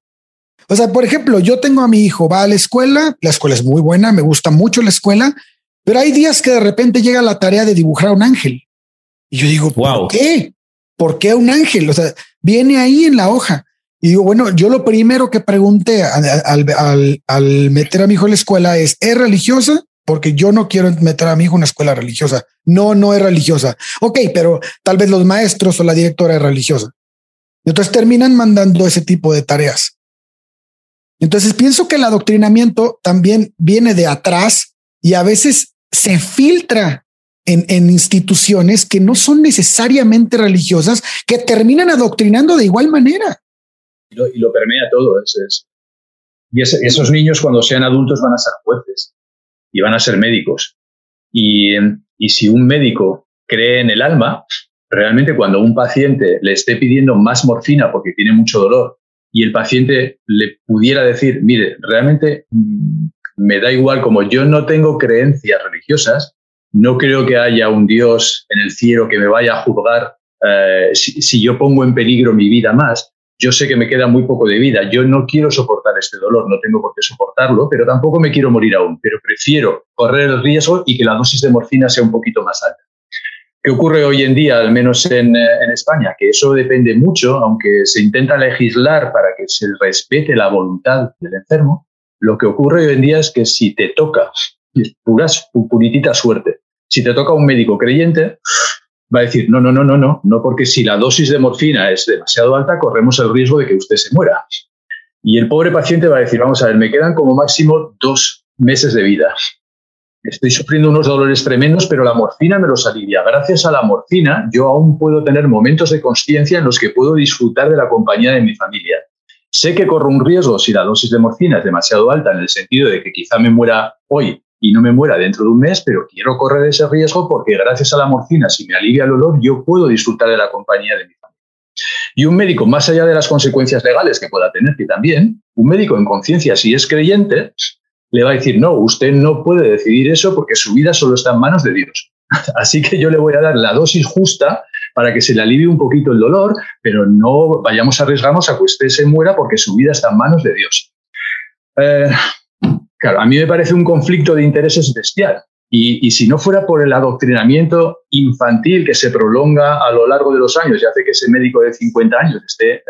O sea, por ejemplo, yo tengo a mi hijo, va a la escuela, la escuela es muy buena, me gusta mucho la escuela, pero hay días que de repente llega la tarea de dibujar un ángel. Y yo digo, ¿por qué? ¿Por qué un ángel? O sea, viene ahí en la hoja. Y digo, bueno, yo lo primero que pregunté al, al, meter a mi hijo en la escuela es, ¿es religiosa? Porque yo no quiero meter a mi hijo en una escuela religiosa. No, no es religiosa. Ok, pero tal vez los maestros o la directora es religiosa. Entonces terminan mandando ese tipo de tareas. Entonces pienso que el adoctrinamiento también viene de atrás y a veces se filtra en, en, instituciones que no son necesariamente religiosas, que terminan adoctrinando de igual manera. Y lo, permea todo. Es, Y esos niños cuando sean adultos van a ser jueces y van a ser médicos. Y, y si un médico cree en el alma, realmente cuando un paciente le esté pidiendo más morfina porque tiene mucho dolor y el paciente le pudiera decir, mire, realmente mm, me da igual, como yo no tengo creencias religiosas, no creo que haya un Dios en el cielo que me vaya a juzgar eh, si, yo pongo en peligro mi vida más. Yo sé que me queda muy poco de vida, yo no quiero soportar este dolor, no tengo por qué soportarlo, pero tampoco me quiero morir aún, pero prefiero correr el riesgo y que la dosis de morfina sea un poquito más alta. ¿Qué ocurre hoy en día, al menos en, eh, en, España? Que eso depende mucho, aunque se intenta legislar para que se respete la voluntad del enfermo, lo que ocurre hoy en día es que si te toca, puras, puritita suerte, si te toca un médico creyente, va a decir, no, no, no, no, no, no, porque si la dosis de morfina es demasiado alta, corremos el riesgo de que usted se muera. Y el pobre paciente va a decir, vamos a ver, me quedan como máximo dos meses de vida estoy sufriendo unos dolores tremendos, pero la morfina me los alivia. Gracias a la morfina, yo aún puedo tener momentos de conciencia en los que puedo disfrutar de la compañía de mi familia. Sé que corro un riesgo si la dosis de morfina es demasiado alta, en el sentido de que quizá me muera hoy y no me muera dentro de un mes, pero quiero correr ese riesgo porque gracias a la morfina, si me alivia el olor, yo puedo disfrutar de la compañía de mi familia. Y un médico, más allá de las consecuencias legales que pueda tener, que también, un médico en conciencia, si es creyente, le va a decir, no, usted no puede decidir eso porque su vida solo está en manos de Dios. Así que yo le voy a dar la dosis justa para que se le alivie un poquito el dolor, pero no vayamos a arriesgarnos a que usted se muera porque su vida está en manos de Dios. Eh, a mí me parece un conflicto de intereses bestial. Y, si no fuera por el adoctrinamiento infantil que se prolonga a lo largo de los años y hace que ese médico de 50 años esté eh,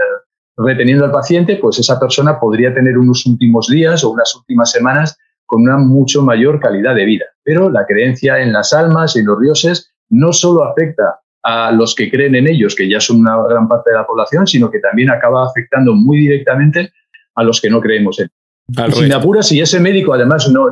reteniendo al paciente, pues esa persona podría tener unos últimos días o unas últimas semanas con una mucho mayor calidad de vida. Pero la creencia en las almas y en los dioses no solo afecta a los que creen en ellos, que ya son una gran parte de la población, sino que también acaba afectando muy directamente a los que no creemos en Sin apuras, si ese médico además no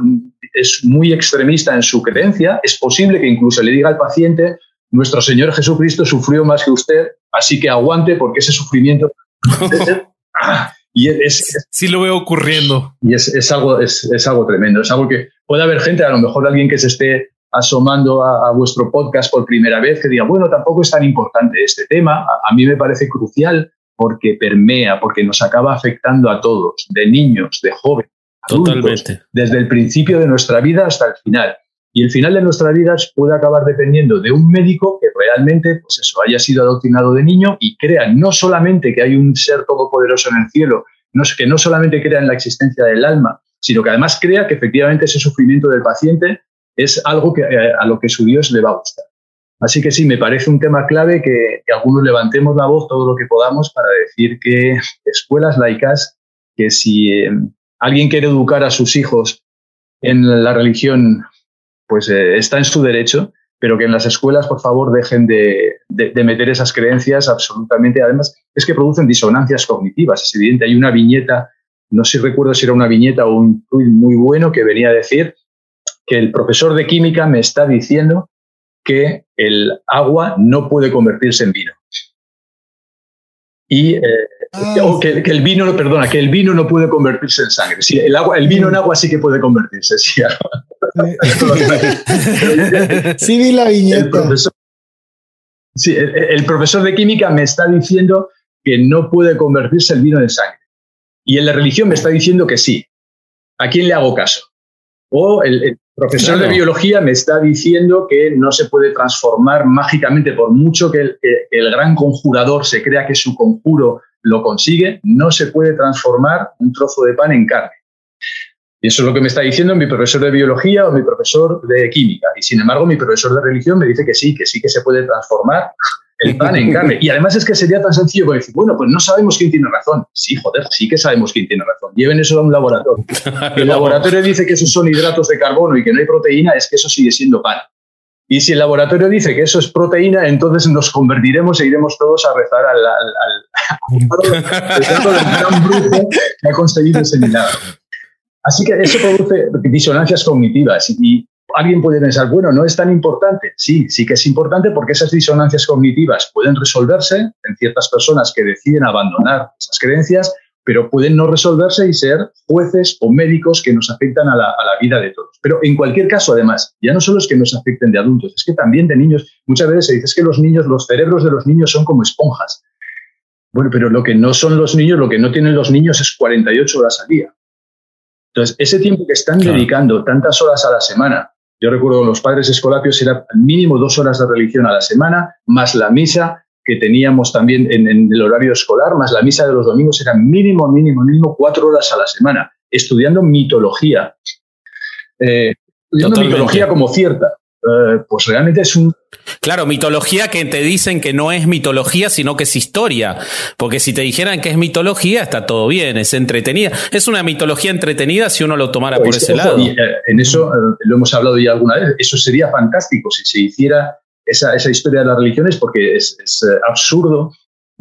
es muy extremista en su creencia, es posible que incluso le diga al paciente, nuestro Señor Jesucristo sufrió más que usted, así que aguante porque ese sufrimiento y es, sí lo veo ocurriendo. Y es, algo, es, algo tremendo. Es algo que puede haber gente, a lo mejor alguien que se esté asomando a, vuestro podcast por primera vez, que diga, bueno, tampoco es tan importante este tema. A, mí me parece crucial porque permea, porque nos acaba afectando a todos, de niños, de jóvenes. Totalmente. desde el principio de nuestra vida hasta el final. Y el final de nuestras vidas puede acabar dependiendo de un médico que realmente, pues eso, haya sido adoctrinado de niño y crea no solamente que hay un ser todopoderoso en el cielo, no, que no solamente crea en la existencia del alma, sino que además crea que efectivamente ese sufrimiento del paciente es algo que, eh, a lo que su Dios le va a gustar. Así que sí, me parece un tema clave que, algunos levantemos la voz todo lo que podamos para decir que escuelas laicas, que si eh, alguien quiere educar a sus hijos en la religión pues eh, está en su derecho, pero que en las escuelas, por favor, dejen de, meter esas creencias absolutamente. Además, es que producen disonancias cognitivas. Es evidente, hay una viñeta, no sé si recuerdo si era una viñeta o un tuit muy bueno que venía a decir que el profesor de química me está diciendo que el agua no puede convertirse en vino. Y eh, ah, que, el vino, perdona, que el vino no puede convertirse en sangre. Sí, el agua, el vino en agua sí que puede convertirse. Sí, sí vi la viñeta. El profesor, sí, el, profesor de química me está diciendo que no puede convertirse el vino en sangre. Y en la religión me está diciendo que sí. ¿A quién le hago caso? O el, profesor de biología me está diciendo que no se puede transformar mágicamente, por mucho que el, el, gran conjurador se crea que su conjuro lo consigue, no se puede transformar un trozo de pan en carne. Y eso es lo que me está diciendo mi profesor de biología o mi profesor de química. Y sin embargo, mi profesor de religión me dice que sí, que sí que se puede transformar el pan en carne. Y además es que sería tan sencillo como decir, bueno, pues no sabemos quién tiene razón. Sí, joder, sí que sabemos quién tiene razón. Lleven eso a un laboratorio. el laboratorio dice que esos son hidratos de carbono y que no hay proteína, es que eso sigue siendo pan. Y si el laboratorio dice que eso es proteína, entonces nos convertiremos e iremos todos a rezar al, al, gran brujo que ha conseguido ese milagro. Así que eso produce disonancias cognitivas y alguien puede pensar, bueno, no es tan importante. Sí, sí que es importante porque esas disonancias cognitivas pueden resolverse en ciertas personas que deciden abandonar esas creencias, pero pueden no resolverse y ser jueces o médicos que nos afectan a la, vida de todos. Pero en cualquier caso, además, ya no solo es que nos afecten de adultos, es que también de niños. Muchas veces se dice que los niños, los cerebros de los niños son como esponjas. Bueno, pero lo que no son los niños, lo que no tienen los niños es 48 horas al día. Entonces, ese tiempo que están dedicando tantas horas a la semana yo recuerdo los padres escolapios era mínimo dos horas de religión a la semana, más la misa que teníamos también en, el horario escolar, más la misa de los domingos, era mínimo, mínimo, mínimo cuatro horas a la semana, estudiando mitología. Eh, estudiando mitología como cierta. Eh, pues realmente es un... Claro, mitología que te dicen que no es mitología, sino que es historia. Porque si te dijeran que es mitología, está todo bien, es entretenida. Es una mitología entretenida si uno lo tomara por ese lado. Eh, en eso eh, lo hemos hablado ya alguna vez. Eso sería fantástico si se hiciera esa, historia de las religiones, porque es absurdo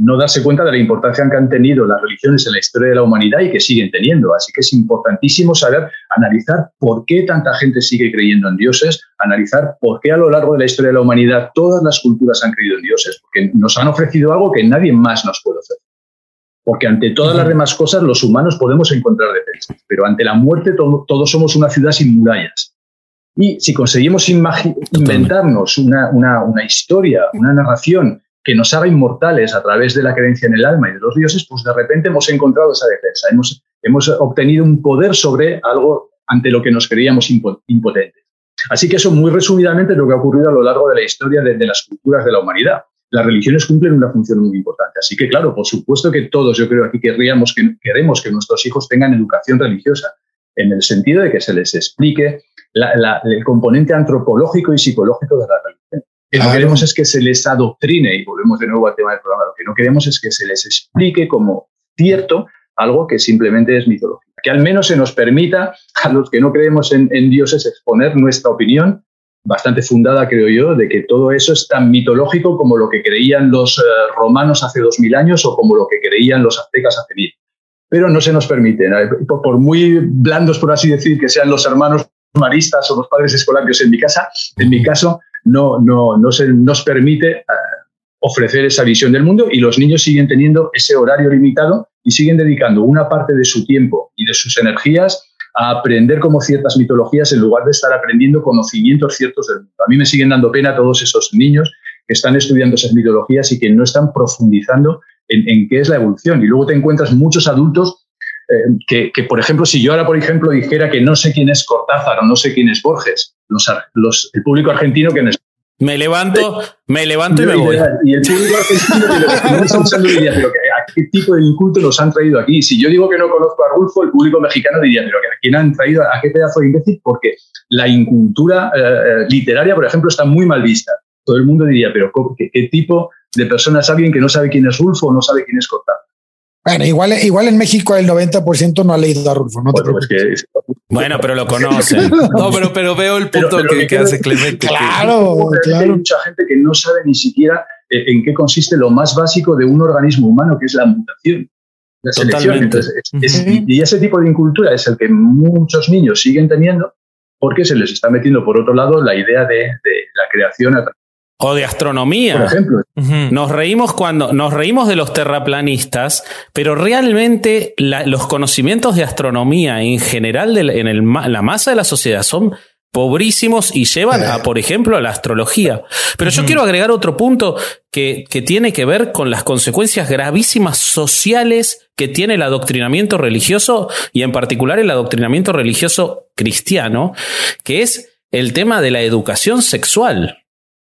no darse cuenta de la importancia que han tenido las religiones en la historia de la humanidad y que siguen teniendo. Así que es importantísimo saber analizar por qué tanta gente sigue creyendo en dioses, analizar por qué a lo largo de la historia de la humanidad todas las culturas han creído en dioses, porque nos han ofrecido algo que nadie más nos puede ofrecer. Porque ante todas las demás cosas los humanos podemos encontrar defensas, pero ante la muerte todos somos una ciudad sin murallas. Y si conseguimos inventarnos una, una historia, una narración que nos haga inmortales a través de la creencia en el alma y de los dioses, pues de repente hemos encontrado esa defensa, hemos, hemos obtenido un poder sobre algo ante lo que nos creíamos impotentes. Así que eso muy resumidamente es lo que ha ocurrido a lo largo de la historia de, las culturas de la humanidad. Las religiones cumplen una función muy importante. Así que, claro, por supuesto que todos, yo creo aquí querríamos que queremos que nuestros hijos tengan educación religiosa, en el sentido de que se les explique el componente antropológico y psicológico de la religión. Lo que queremos es que se les adoctrine, y volvemos de nuevo al tema del programa, lo que no queremos es que se les explique como cierto algo que simplemente es mitología. Que al menos se nos permita a los que no creemos en, dioses exponer nuestra opinión, bastante fundada creo yo, de que todo eso es tan mitológico como lo que creían los eh, romanos hace dos mil años o como lo que creían los aztecas hace mil. Pero no se nos permite, por muy blandos, por así decir, que sean los hermanos maristas o los padres escolapios en mi casa, en mi caso, no, no, no se nos permite eh, ofrecer esa visión del mundo y los niños siguen teniendo ese horario limitado y siguen dedicando una parte de su tiempo y de sus energías a aprender como ciertas mitologías en lugar de estar aprendiendo conocimientos ciertos del mundo. A mí me siguen dando pena todos esos niños que están estudiando esas mitologías y que no están profundizando en, qué es la evolución. Y luego te encuentras muchos adultos eh, que, que, por ejemplo, si yo ahora, por ejemplo, dijera que no sé quién es Cortázar o no sé quién es Borges, los, el público argentino que me levanto, me levanto y me voy. Y el público argentino que diría, pero ¿a qué tipo de inculto nos han traído aquí? Si yo digo que no conozco a Rulfo, el público mexicano diría, pero ¿a quién han traído? ¿A qué pedazo de imbécil? Porque la incultura eh, literaria, por ejemplo, está muy mal vista. Todo el mundo diría, pero ¿qué, qué tipo de persona es alguien que no sabe quién es Rulfo o no sabe quién es Cortázar? Bueno, igual, igual en México el 90% no ha leído a Rulfo, no bueno, pero lo conocen. no, pero, pero veo el punto que, hace Clemente. Claro, claro. Hay mucha gente que no sabe ni siquiera eh, en qué consiste lo más básico de un organismo humano, que es la mutación. La selección. y ese tipo de incultura es el que muchos niños siguen teniendo porque se les está metiendo por otro lado la idea de, de la creación a o de astronomía. Por ejemplo. Nos reímos cuando nos reímos de los terraplanistas, pero realmente los conocimientos de astronomía en general en la masa de la sociedad son pobrísimos y llevan a, por ejemplo, a la astrología. Pero yo quiero agregar otro punto que, que, tiene que ver con las consecuencias gravísimas sociales que tiene el adoctrinamiento religioso y en particular el adoctrinamiento religioso cristiano, que es el tema de la educación sexual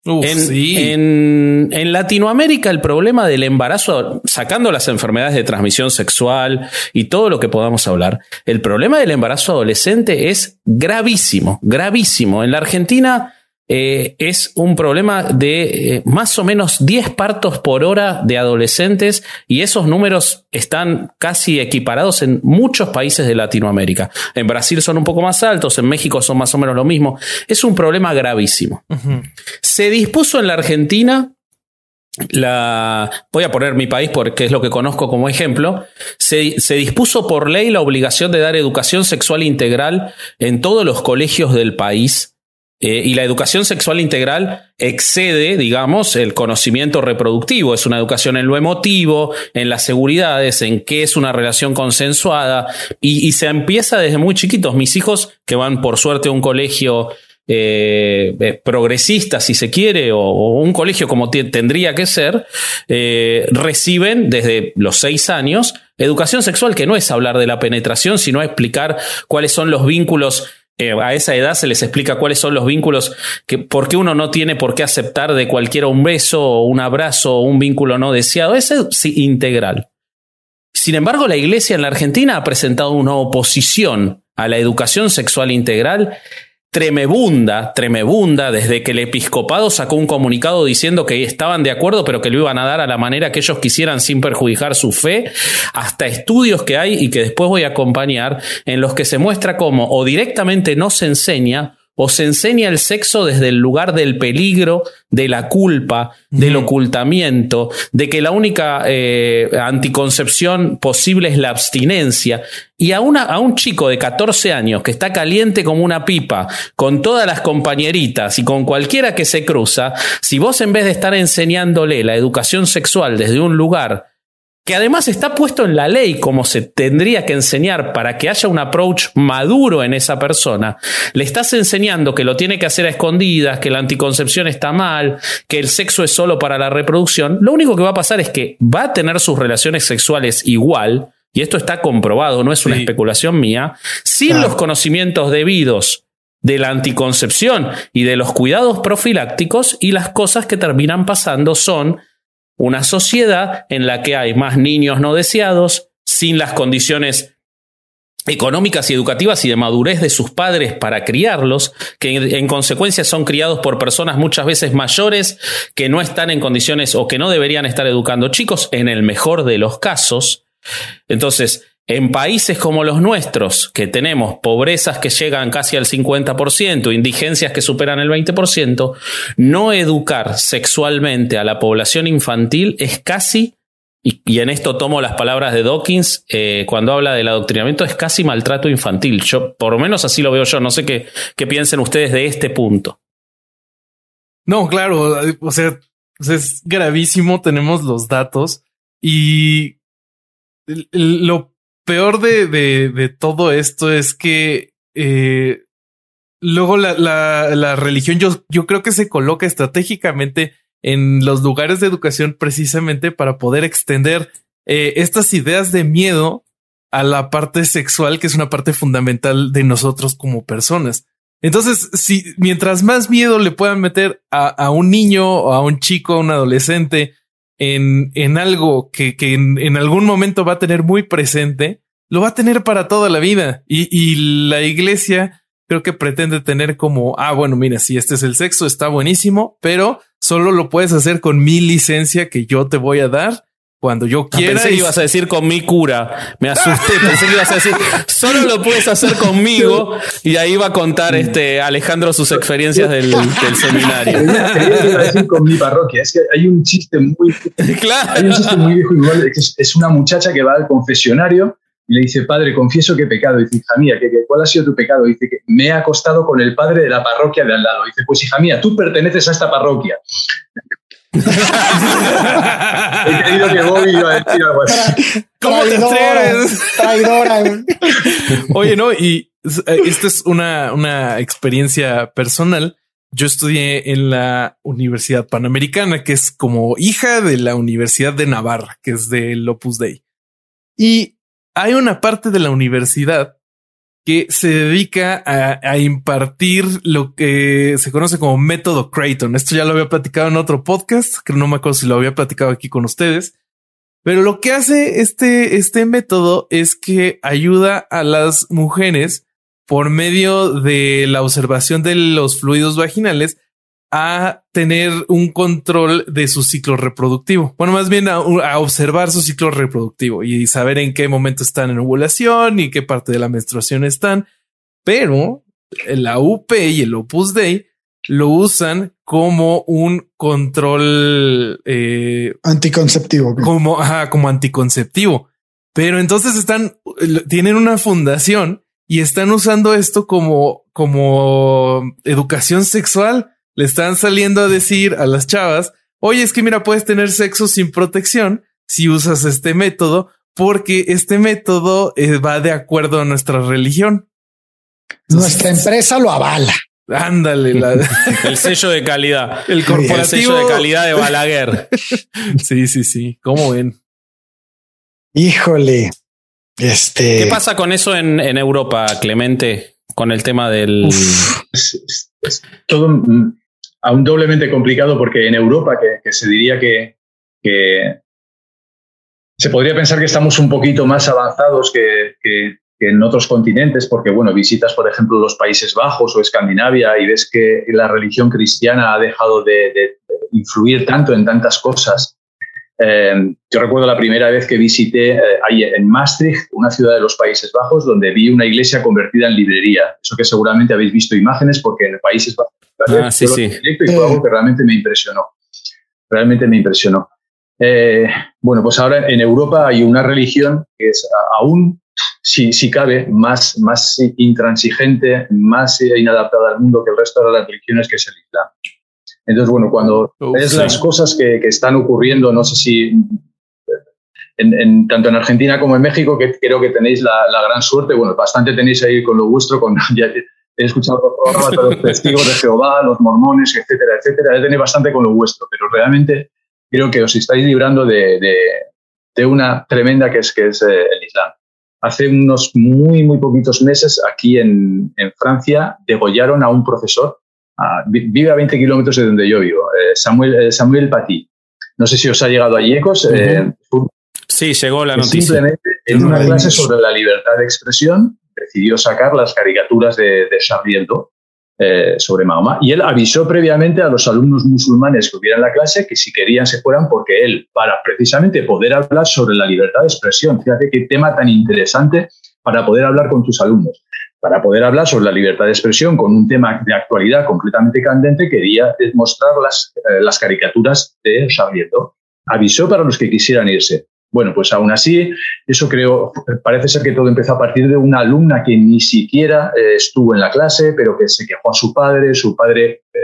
en, en, Latinoamérica el problema del embarazo, sacando las enfermedades de transmisión sexual y todo lo que podamos hablar, el problema del embarazo adolescente es gravísimo, gravísimo. En la Argentina eh, es un problema de eh, más o menos 10 partos por hora de adolescentes y esos números están casi equiparados en muchos países de Latinoamérica. En Brasil son un poco más altos, en México son más o menos lo mismo. Es un problema gravísimo. Se dispuso en la Argentina la, voy a poner mi país porque es lo que conozco como ejemplo, se, se, dispuso por ley la obligación de dar educación sexual integral en todos los colegios del país eh, y la educación sexual integral excede, digamos, el conocimiento reproductivo. Es una educación en lo emotivo, en las seguridades, en qué es una relación consensuada. Y, se empieza desde muy chiquitos. Mis hijos, que van por suerte a un colegio eh, eh, progresista, si se quiere, o, un colegio como tendría que ser, reciben desde los seis años educación sexual, que no es hablar de la penetración, sino explicar cuáles son los vínculos eh, a esa edad se les explica cuáles son los vínculos, que, por qué uno no tiene por qué aceptar de cualquiera un beso o un abrazo o un vínculo no deseado. es integral. Sin embargo, la Iglesia en la Argentina ha presentado una oposición a la educación sexual integral tremebunda, tremebunda, desde que el episcopado sacó un comunicado diciendo que estaban de acuerdo, pero que lo iban a dar a la manera que ellos quisieran sin perjudicar su fe, hasta estudios que hay y que después voy a acompañar, en los que se muestra cómo o directamente no se enseña o se enseña el sexo desde el lugar del peligro, de la culpa, del ocultamiento, de que la única eh, anticoncepción posible es la abstinencia. Y a, una, a un chico de 14 años que está caliente como una pipa, con todas las compañeritas y con cualquiera que se cruza, si vos en vez de estar enseñándole la educación sexual desde un lugar que además está puesto en la ley como se tendría que enseñar para que haya un approach maduro en esa persona, le estás enseñando que lo tiene que hacer a escondidas, que la anticoncepción está mal, que el sexo es solo para la reproducción, lo único que va a pasar es que va a tener sus relaciones sexuales igual, y esto está comprobado, no es una especulación mía, sin los conocimientos debidos de la anticoncepción y de los cuidados profilácticos, y las cosas que terminan pasando son una sociedad en la que hay más niños no deseados, sin las condiciones económicas y educativas y de madurez de sus padres para criarlos, que en, consecuencia son criados por personas muchas veces mayores que no están en condiciones o que no deberían estar educando chicos, en el mejor de los casos. Entonces, en países como los nuestros, que tenemos pobrezas que llegan casi al 50%, indigencias que superan el 20%, no educar sexualmente a la población infantil es casi, y, en esto tomo las palabras de Dawkins, eh, cuando habla del adoctrinamiento, es casi maltrato infantil. Yo, por lo menos así lo veo yo, no sé qué, qué piensen ustedes de este punto. No, claro, o sea, es gravísimo, tenemos los datos y lo peor de, de, todo esto es que eh, luego la, la, religión yo, yo creo que se coloca estratégicamente en los lugares de educación precisamente para poder extender eh, estas ideas de miedo a la parte sexual, que es una parte fundamental de nosotros como personas. Entonces, si mientras más miedo le puedan meter a, a un niño a un chico, a un adolescente, en, en algo que, que en, algún momento va a tener muy presente, lo va a tener para toda la vida. Y, y la iglesia creo que pretende tener como, ah, bueno, mira, si este es el sexo, está buenísimo, pero solo lo puedes hacer con mi licencia que yo te voy a dar cuando yo quiera. pensé que ibas a decir con mi cura. Me asusté. pensé que ibas a decir solo lo puedes hacer conmigo. Y ahí va a contar este Alejandro sus experiencias del, del seminario. Iba a decir con mi parroquia. Es que hay un chiste muy. Claro. Hay un chiste muy viejo igual. Es, es una muchacha que va al confesionario y le dice, padre, confieso que he pecado. Y dice, hija mía, ¿qué, ¿cuál ha sido tu pecado? dice, que me he acostado con el padre de la parroquia de al lado. dice, pues hija mía, tú perteneces a esta parroquia. He creído que Bobby iba a decir algo así. ¿Cómo te atreves? Traidora. Oye, no, y, eh, esta es una, una experiencia personal. Yo estudié en la Universidad Panamericana, que es como hija de la Universidad de Navarra, que es del Opus Dei. Y hay una parte de la universidad que se dedica a, impartir lo que se conoce como método Creighton. Esto ya lo había platicado en otro podcast, que no me acuerdo si lo había platicado aquí con ustedes. Pero lo que hace este, este método es que ayuda a las mujeres por medio de la observación de los fluidos vaginales a tener un control de su ciclo reproductivo. Bueno, más bien a, observar su ciclo reproductivo y saber en qué momento están en ovulación y qué parte de la menstruación están. Pero la UP y el Opus Dei lo usan como un control eh, anticonceptivo, como, como anticonceptivo. Pero entonces están, tienen una fundación y están usando esto como, como educación sexual le están saliendo a decir a las chavas, oye, es que mira, puedes tener sexo sin protección si usas este método, porque este método eh, va de acuerdo a nuestra religión. Nuestra empresa lo avala. Ándale, el sello de calidad. El corporativo. sello de calidad de Balaguer. sí, sí, sí. ¿Cómo ven? Híjole. Este. ¿Qué pasa con eso en, Europa, Clemente? Con el tema del. todo aún doblemente complicado porque en Europa, que, se diría que, se podría pensar que estamos un poquito más avanzados que, en otros continentes, porque bueno, visitas, por ejemplo, los Países Bajos o Escandinavia y ves que la religión cristiana ha dejado de influir tanto en tantas cosas Em, yo recuerdo la primera vez que visité eh, ahí en Maastricht, una ciudad de los Países Bajos, donde vi una iglesia convertida en librería. Eso que seguramente habéis visto imágenes porque en Países Bajos ah, sí, sí. y fue algo que realmente me impresionó. Realmente me impresionó. Eh, bueno, pues ahora en Europa hay una religión que es aún, si, si cabe, más, más intransigente, más inadaptada al mundo que el resto de las religiones, que es el Islam. Entonces, bueno, cuando ves las cosas que, están ocurriendo, no sé si en, tanto en Argentina como en México, que creo que tenéis la, gran suerte, bueno, bastante tenéis ahí con lo vuestro, con, ya he escuchado los programas de los testigos de Jehová, los mormones, etcétera, etcétera, tenéis bastante con lo vuestro, pero realmente creo que os estáis librando de, de, una tremenda que es, que es eh, el Islam. Hace unos muy, muy poquitos meses, aquí en, en Francia, degollaron a un profesor vive a 20 kilómetros de donde yo vivo, eh, Samuel, eh, Samuel Paty. No sé si os ha llegado allí ecos. Eh, sí, llegó la noticia. Simplemente en una clase sobre la libertad de expresión decidió sacar las caricaturas de, de Charlie Hebdo sobre Mahoma y él avisó previamente a los alumnos musulmanes que hubiera en la clase que si querían se fueran porque él, para precisamente poder hablar sobre la libertad de expresión, fíjate qué tema tan interesante para poder hablar con tus alumnos para poder hablar sobre la libertad de expresión con un tema de actualidad completamente candente, quería mostrar las, eh, las caricaturas de Charlie Avisó para los que quisieran irse. Bueno, pues aún así, eso creo, parece ser que todo empezó a partir de una alumna que ni siquiera eh, estuvo en la clase, pero que se quejó a su padre, su padre eh,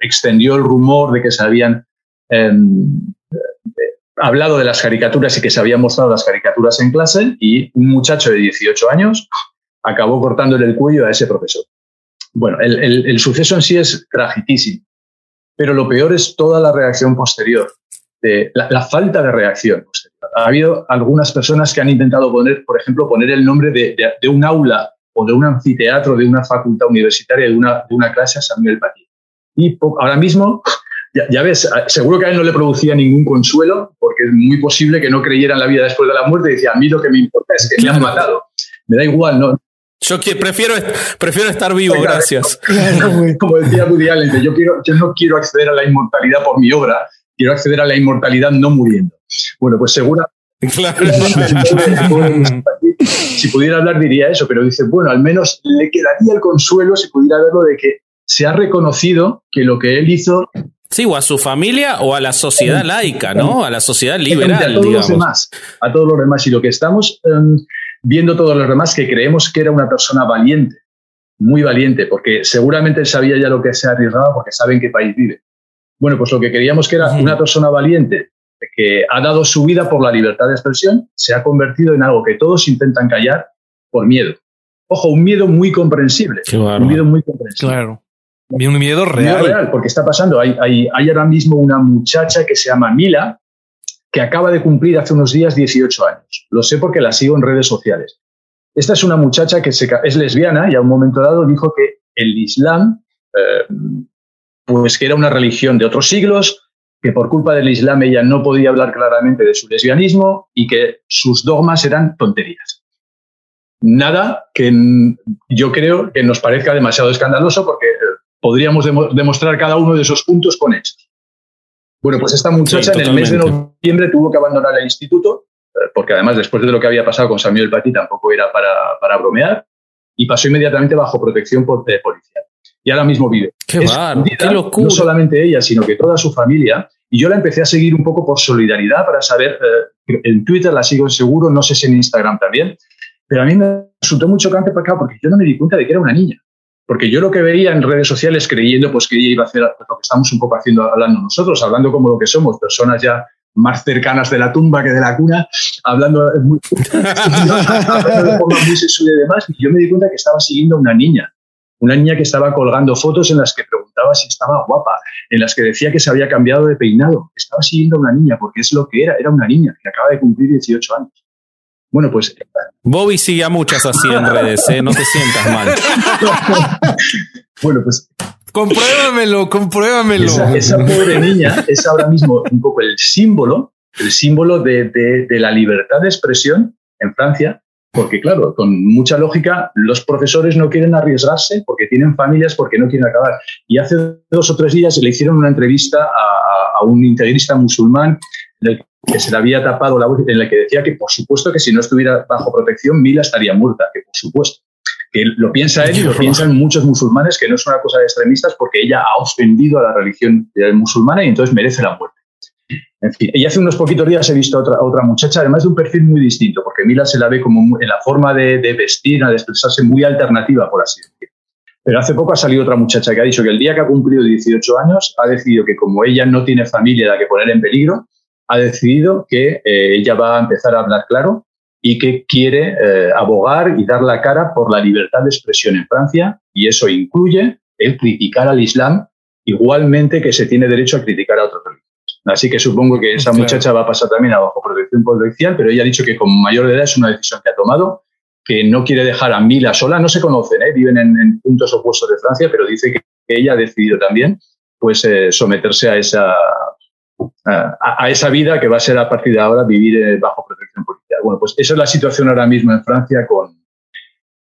extendió el rumor de que se habían em, hablado de las caricaturas y que se habían mostrado las caricaturas en clase y un muchacho de 18 años acabó cortándole el cuello a ese profesor. Bueno, el, suceso en sí es tragiquísimo, pero lo peor es toda la reacción posterior, de, la, falta de reacción posterior. Ha habido algunas personas que han intentado poner, por ejemplo, poner el nombre de, un aula o de un anfiteatro de una facultad universitaria, de una, de una clase a Samuel Paty. Y ahora mismo, ya, ves, seguro que a él no le producía ningún consuelo, porque es muy posible que no creyera en la vida después de la muerte y decía, a mí lo que me importa es que me han matado. Me da igual, no, yo prefiero, prefiero estar vivo, gracias. Como decía Woody Allen, yo, quiero, yo no quiero acceder a la inmortalidad por mi obra, quiero acceder a la inmortalidad no muriendo. Bueno, pues segura. si pudiera hablar diría eso, pero dice, bueno, al menos le quedaría el consuelo si pudiera verlo de que se ha reconocido que lo que él hizo Sí, o a su familia o a la sociedad laica, ¿no? A la sociedad liberal, a todos Los demás, a todos los demás. Y lo que estamos em, viendo todos los demás que creemos que era una persona valiente, muy valiente, porque seguramente sabía ya lo que se arriesgaba porque sabe en qué país vive. Bueno, pues lo que creíamos que era una persona valiente, que ha dado su vida por la libertad de expresión, se ha convertido en algo que todos intentan callar por miedo. ojo, un miedo muy comprensible. un miedo muy comprensible. Claro. Un miedo real. Miedo real, porque está pasando. Hay, hay, hay ahora mismo una muchacha que se llama Mila, que acaba de cumplir hace unos días 18 años. Lo sé porque la sigo en redes sociales. Esta es una muchacha que es lesbiana y a un momento dado dijo que el Islam, eh, pues que era una religión de otros siglos, que por culpa del Islam ella no podía hablar claramente de su lesbianismo y que sus dogmas eran tonterías. Nada que yo creo que nos parezca demasiado escandaloso porque eh, podríamos demostrar cada uno de esos puntos con hechos. Bueno, pues esta muchacha en el mes de noviembre tuvo que abandonar el instituto, eh, porque además después de lo que había pasado con Samuel Paty tampoco era para, para bromear, y pasó inmediatamente bajo protección policial. Y ahora mismo vive. Qué, locura. No solamente ella, sino que toda su familia. Y yo la empecé a seguir un poco por solidaridad para saber, eh, en Twitter la sigo seguro, no sé si en Instagram también, pero a mí me resultó muy chocante para acá porque yo no me di cuenta de que era una niña. Porque yo lo que veía en redes sociales creyendo pues, que ella iba a hacer lo que estamos un poco haciendo, hablando nosotros, hablando como lo que somos, personas ya más cercanas de la tumba que de la cuna, hablando, de forma muy sexual y demás, y yo me di cuenta que estaba siguiendo a una niña, una niña que estaba colgando fotos en las que preguntaba si estaba guapa, en las que decía que se había cambiado de peinado, estaba siguiendo a una niña, porque es lo que era, era una niña que acaba de cumplir 18 años. Bueno, pues. Bobby sigue a muchas así en redes, ¿eh? no te sientas mal. bueno, pues. Compruébamelo, compruébamelo. Esa, pobre niña es ahora mismo un poco el símbolo, el símbolo de, de, la libertad de expresión en Francia, porque claro, con mucha lógica, los profesores no quieren arriesgarse porque tienen familias, porque no quieren acabar. Y hace dos o tres días le hicieron una entrevista a, a un integrista musulmán que se le había tapado la voz, en la que decía que por supuesto que si no estuviera bajo protección, Mila estaría muerta, que por supuesto. Que lo piensa él y lo piensan muchos musulmanes, que no es una cosa de extremistas, porque ella ha ofendido a la religión musulmana y entonces merece la muerte. En fin, y hace unos poquitos días he visto a otra, otra muchacha, además de un perfil muy distinto, porque Mila se la ve como en la forma de, de vestir, de expresarse muy alternativa, por así decirlo. Pero hace poco ha salido otra muchacha que ha dicho que el día que ha cumplido 18 años ha decidido que como ella no tiene familia la que poner en peligro, ha decidido que eh, ella va a empezar a hablar claro y que quiere eh, abogar y dar la cara por la libertad de expresión en Francia y eso incluye el criticar al Islam igualmente que se tiene derecho a criticar a otros religiones. Así que supongo que esa muchacha va a pasar también a bajo protección policial, pero ella ha dicho que como mayor de edad es una decisión que ha tomado, que no quiere dejar a Mila sola, no se conocen, ¿eh? viven en, puntos opuestos de Francia, pero dice que, ella ha decidido también pues someterse a esa a, esa vida que va a ser a partir de ahora vivir eh, bajo protección policial. Bueno, pues esa es la situación ahora mismo en Francia con,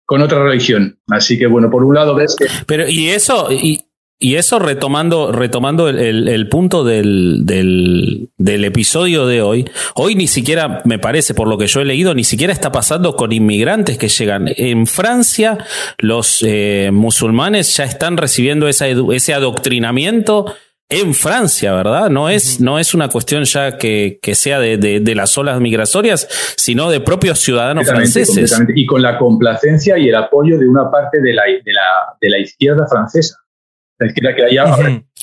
con otra religión. Así que, bueno, por un lado ves que... Pero, y eso, y, eso retomando, retomando el, el, punto del, del, del, episodio de hoy, hoy ni siquiera, me parece, por lo que yo he leído, ni siquiera está pasando con inmigrantes que llegan. En Francia, los eh, musulmanes ya están recibiendo esa ese adoctrinamiento en Francia, ¿verdad? No es, no es una cuestión ya que, que sea de, de, las olas migratorias, sino de propios ciudadanos franceses. Y con la complacencia y el apoyo de una parte de la, de la, de la izquierda francesa. La izquierda que haya,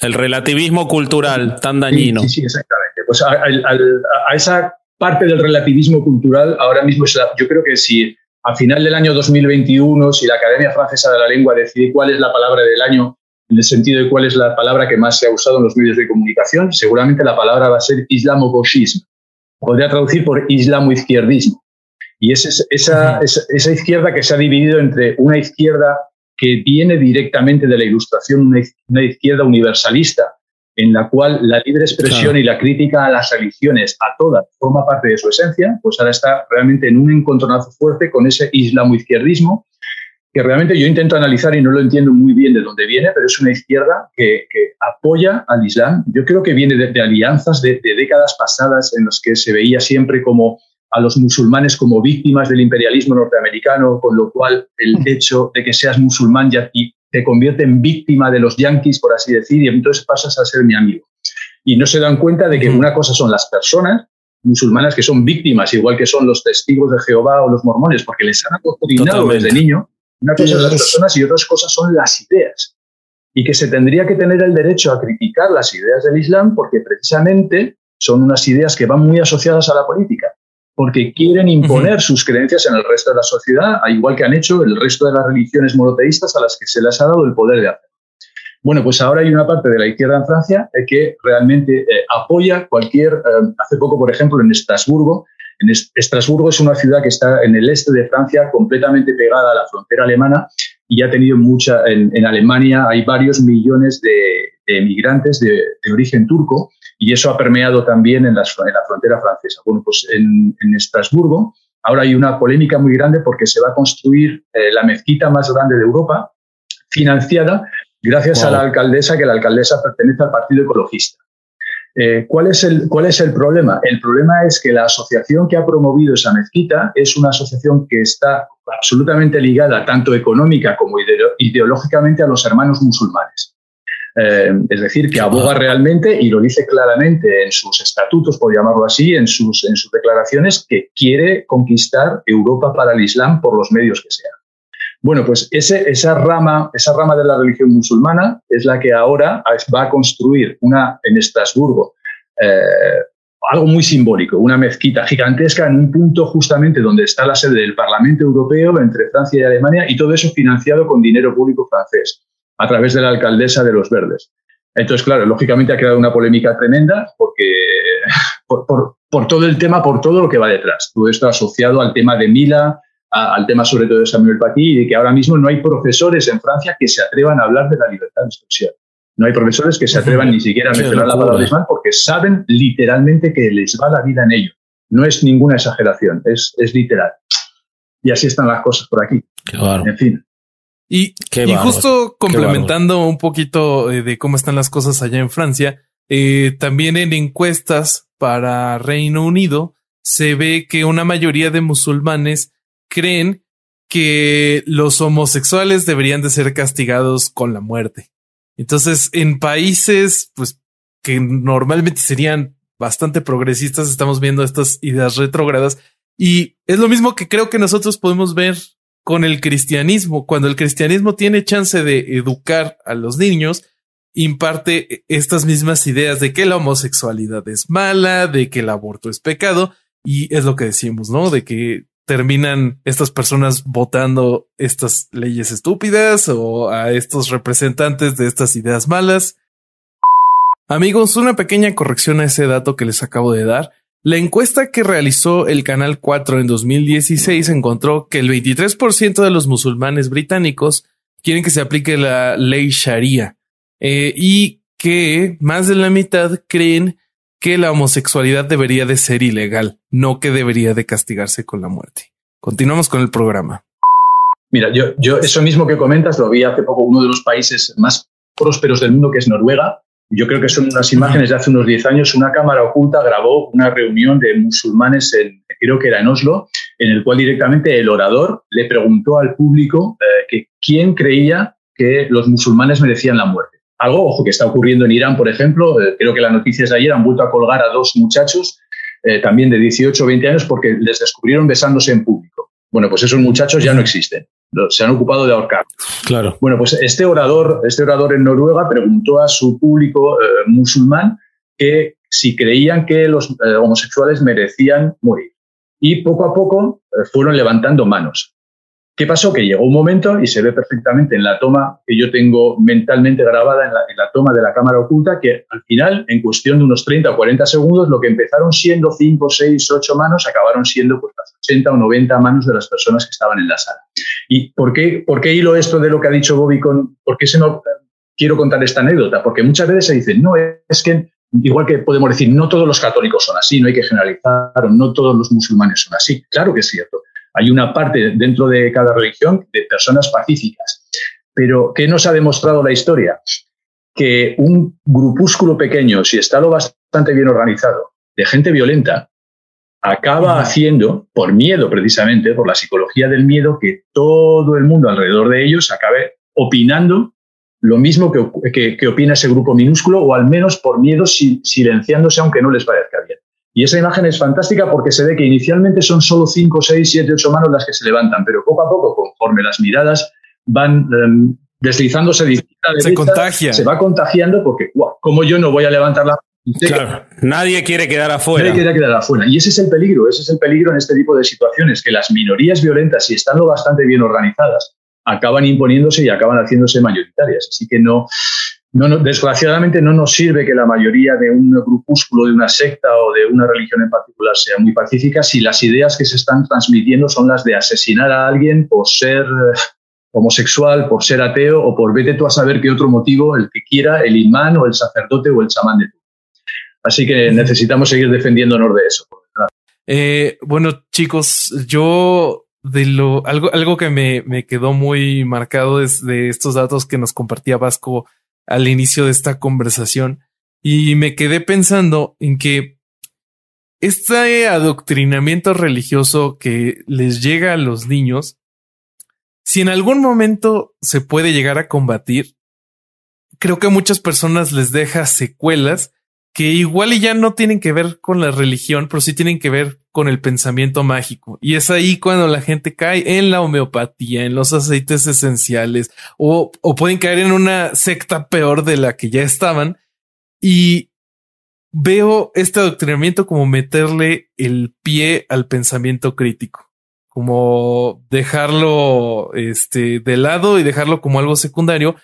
El relativismo cultural tan dañino. Sí, sí, exactamente. Pues a, a, esa parte del relativismo cultural ahora mismo es yo creo que si a final del año 2021, si la Academia Francesa de la Lengua decide cuál es la palabra del año en el sentido de cuál es la palabra que más se ha usado en los medios de comunicación, seguramente la palabra va a ser islamo-gauchismo. Podría traducir por islamo-izquierdismo. Y es esa, esa, izquierda que se ha dividido entre una izquierda que viene directamente de la ilustración, una, izquierda universalista, en la cual la libre expresión y la crítica a las religiones, a todas, forma parte de su esencia, pues ahora está realmente en un encontronazo fuerte con ese islamo-izquierdismo, que realmente yo intento analizar y no lo entiendo muy bien de dónde viene, pero es una izquierda que, apoya al Islam. Yo creo que viene de, alianzas de, décadas pasadas en las que se veía siempre como a los musulmanes como víctimas del imperialismo norteamericano, con lo cual el hecho de que seas musulmán ya te convierte en víctima de los yanquis, por así decir, y entonces pasas a ser mi amigo. Y no se dan cuenta de que una cosa son las personas musulmanas que son víctimas, igual que son los testigos de Jehová o los mormones, porque les han acostumbrado desde niño una cosa son las personas y otras cosas son las ideas. Y que se tendría que tener el derecho a criticar las ideas del Islam porque precisamente son unas ideas que van muy asociadas a la política. porque quieren imponer sus creencias en el resto de la sociedad, al igual que han hecho el resto de las religiones monoteístas a las que se les ha dado el poder de hacer. Bueno, pues ahora hay una parte de la izquierda en Francia eh, que realmente eh, apoya cualquier, eh, hace poco, por ejemplo, en Estrasburgo, en Estrasburgo es una ciudad que está en el este de Francia, completamente pegada a la frontera alemana y ha tenido mucha, en, Alemania hay varios millones de, emigrantes de, origen turco y eso ha permeado también en, la frontera francesa. Bueno, pues en, Estrasburgo ahora hay una polémica muy grande porque se va a construir la mezquita más grande de Europa, financiada gracias a la alcaldesa, que la alcaldesa pertenece al Partido Ecologista. Eh, ¿cuál, es el, ¿Cuál es el problema? El problema es que la asociación que ha promovido esa mezquita es una asociación que está absolutamente ligada, tanto económica como ideológicamente, a los hermanos musulmanes. Eh, es decir, que aboga realmente, y lo dice claramente en sus estatutos, por llamarlo así, en sus, en sus declaraciones, que quiere conquistar Europa para el Islam por los medios que sean. Bueno, pues esa, rama, esa rama de la religión musulmana es la que ahora va a construir una en Estrasburgo, eh, algo muy simbólico, una mezquita gigantesca en un punto justamente donde está la sede del Parlamento Europeo entre Francia y Alemania y todo eso financiado con dinero público francés a través de la alcaldesa de Los Verdes. Entonces, claro, lógicamente ha creado una polémica tremenda porque por, por todo el tema, por todo lo que va detrás. Todo esto asociado al tema de Mila, al tema sobre todo de Samuel Paty y de que ahora mismo no hay profesores en Francia que se atrevan a hablar de la libertad de expresión. No hay profesores que se atrevan ni siquiera a mencionar la palabra Islam porque saben literalmente que les va la vida en ello. No es ninguna exageración, es, es literal. Y así están las cosas por aquí. En fin. Y, y justo complementando un poquito eh, de cómo están las cosas allá en Francia, eh, también en encuestas para Reino Unido se ve que una mayoría de musulmanes creen que los homosexuales deberían de ser castigados con la muerte. Entonces, en países, pues, que normalmente serían bastante progresistas, estamos viendo estas ideas retrógradas. Y es lo mismo que creo que nosotros podemos ver con el cristianismo. Cuando el cristianismo tiene chance de educar a los niños, imparte estas mismas ideas de que la homosexualidad es mala, de que el aborto es pecado. Y es lo que decimos, ¿no? De que terminan estas personas votando estas leyes estúpidas o a estos representantes de estas ideas malas. Amigos, una pequeña corrección a ese dato que les acabo de dar. La encuesta que realizó el Canal 4 en 2016 encontró que el 23% de los musulmanes británicos quieren que se aplique la ley Sharia eh, y que más de la mitad creen que la homosexualidad debería de ser ilegal, no que debería de castigarse con la muerte. Continuamos con el programa. Mira, yo, yo eso mismo que comentas lo vi hace poco uno de los países más prósperos del mundo, que es Noruega. Yo creo que son unas imágenes de hace unos 10 años. Una cámara oculta grabó una reunión de musulmanes, en, creo que era en Oslo, en el cual directamente el orador le preguntó al público eh, que quién creía que los musulmanes merecían la muerte algo, ojo, que está ocurriendo en Irán, por ejemplo. Eh, creo que las noticias de ayer han vuelto a colgar a dos muchachos, eh, también de 18 o 20 años, porque les descubrieron besándose en público. Bueno, pues esos muchachos ya no existen. Se han ocupado de ahorcar. Claro. Bueno, pues este orador, este orador en Noruega preguntó a su público eh, musulmán que si creían que los homosexuales merecían morir. Y poco a poco fueron levantando manos. ¿Qué pasó? Que llegó un momento, y se ve perfectamente en la toma que yo tengo mentalmente grabada en la, toma de la cámara oculta, que al final, en cuestión de unos 30 o 40 segundos, lo que empezaron siendo 5, 6, 8 manos, acabaron siendo pues, las 80 o 90 manos de las personas que estaban en la sala. ¿Y por qué, por qué hilo esto de lo que ha dicho Bobby con, por qué se no, quiero contar esta anécdota? Porque muchas veces se dice, no, es que igual que podemos decir, no todos los católicos son así, no hay que generalizar, no todos los musulmanes son así. Claro que es cierto. Hay una parte dentro de cada religión de personas pacíficas. Pero, ¿qué nos ha demostrado la historia? Que un grupúsculo pequeño, si está lo bastante bien organizado, de gente violenta, acaba haciendo, por miedo precisamente, por la psicología del miedo, que todo el mundo alrededor de ellos acabe opinando lo mismo que, que, opina ese grupo minúsculo, o al menos por miedo silenciándose aunque no les parezca. Y esa imagen es fantástica porque se ve que inicialmente son solo 5, 6, 7, 8 manos las que se levantan, pero poco a poco, conforme las miradas van um, deslizándose de se contagia. se va contagiando porque, wow, como yo no voy a levantar la Claro, nadie quiere quedar afuera. Nadie quiere quedar afuera. Y ese es el peligro, ese es el peligro en este tipo de situaciones, que las minorías violentas, si están lo bastante bien organizadas, acaban imponiéndose y acaban haciéndose mayoritarias. Así que no, no, desgraciadamente no nos sirve que la mayoría de un grupúsculo, de una secta o de una religión en particular sea muy pacífica si las ideas que se están transmitiendo son las de asesinar a alguien por ser eh, homosexual, por ser ateo o por vete tú a saber qué otro motivo, el que quiera, el imán o el sacerdote o el chamán de tú. Así que necesitamos seguir defendiéndonos de eso. Eh, bueno, chicos, yo de lo algo, algo que me, me quedó muy marcado es de estos datos que nos compartía Vasco al inicio de esta conversación y me quedé pensando en que este adoctrinamiento religioso que les llega a los niños, si en algún momento se puede llegar a combatir, creo que a muchas personas les deja secuelas que igual y ya no tienen que ver con la religión, pero sí tienen que ver con el pensamiento mágico. Y es ahí cuando la gente cae en la homeopatía, en los aceites esenciales, o, o pueden caer en una secta peor de la que ya estaban. Y veo este adoctrinamiento como meterle el pie al pensamiento crítico, como dejarlo este, de lado y dejarlo como algo secundario,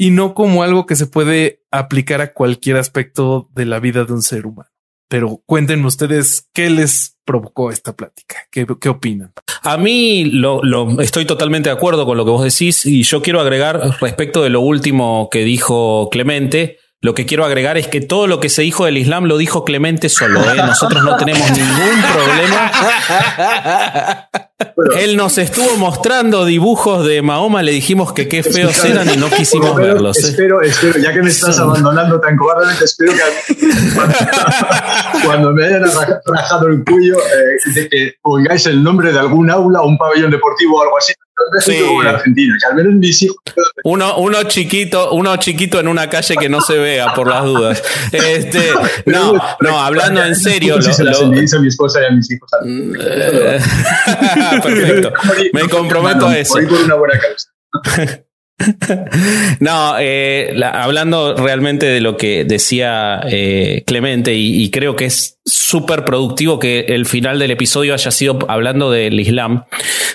y no como algo que se puede aplicar a cualquier aspecto de la vida de un ser humano. Pero cuéntenme ustedes qué les provocó esta plática, qué, qué opinan. A mí lo, lo, estoy totalmente de acuerdo con lo que vos decís y yo quiero agregar respecto de lo último que dijo Clemente, lo que quiero agregar es que todo lo que se dijo del Islam lo dijo Clemente solo. ¿eh? Nosotros no tenemos ningún problema. Él nos estuvo mostrando dibujos de Mahoma, le dijimos que qué feos eran y no quisimos verlos. ¿eh? Espero, espero, ya que me estás abandonando tan cobardemente, espero que cuando, me hayan rajado el cuello, eh, de que pongáis el nombre de algún aula o un pabellón deportivo o algo así Sí. Argentina, que al menos mis hijos. Uno, uno chiquito, uno chiquito en una calle que no se vea por las dudas. Este, no, no, hablando en serio. Lo, se las a mi esposa y a mis hijos. Mm, perfecto. Me comprometo a eso. por una buena causa. no, eh, hablando realmente de lo que decía eh, Clemente, y, y, creo que es súper productivo que el final del episodio haya sido hablando del Islam,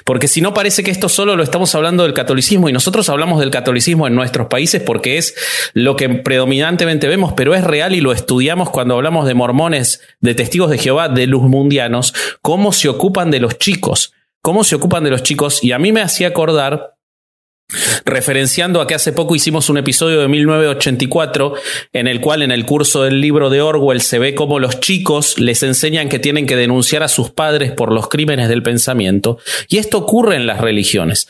porque si no parece que esto solo lo estamos hablando del catolicismo, y nosotros hablamos del catolicismo en nuestros países porque es lo que predominantemente vemos, pero es real y lo estudiamos cuando hablamos de mormones, de testigos de Jehová, de los mundianos, cómo se ocupan de los chicos, cómo se ocupan de los chicos, y a mí me hacía acordar Referenciando a que hace poco hicimos un episodio de 1984 en el cual en el curso del libro de Orwell se ve cómo los chicos les enseñan que tienen que denunciar a sus padres por los crímenes del pensamiento. Y esto ocurre en las religiones.